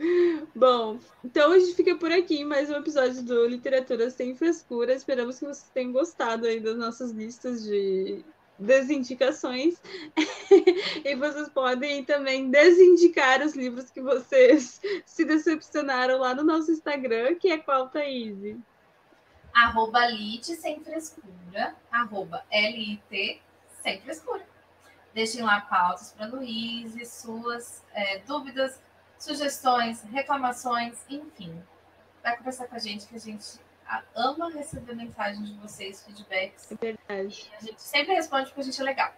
Bom, então a gente fica por aqui mais um episódio do Literatura Sem Frescura. Esperamos que vocês tenham gostado aí das nossas listas de desindicações. e vocês podem também desindicar os livros que vocês se decepcionaram lá no nosso Instagram, que é qual, Thaís? Arroba Lite sem frescura. Arroba L-I-T sem frescura. Deixem lá pautas para Luíse, suas é, dúvidas, sugestões, reclamações, enfim. Vai conversar com a gente que a gente ama receber mensagens de vocês, feedbacks. Verdade. A gente sempre responde porque a gente é legal.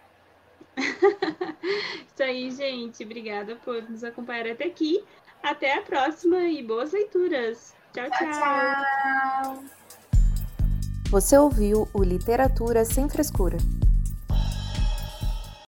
Isso aí, gente. Obrigada por nos acompanhar até aqui. Até a próxima e boas leituras. tchau. Tchau, tchau. Você ouviu o Literatura Sem Frescura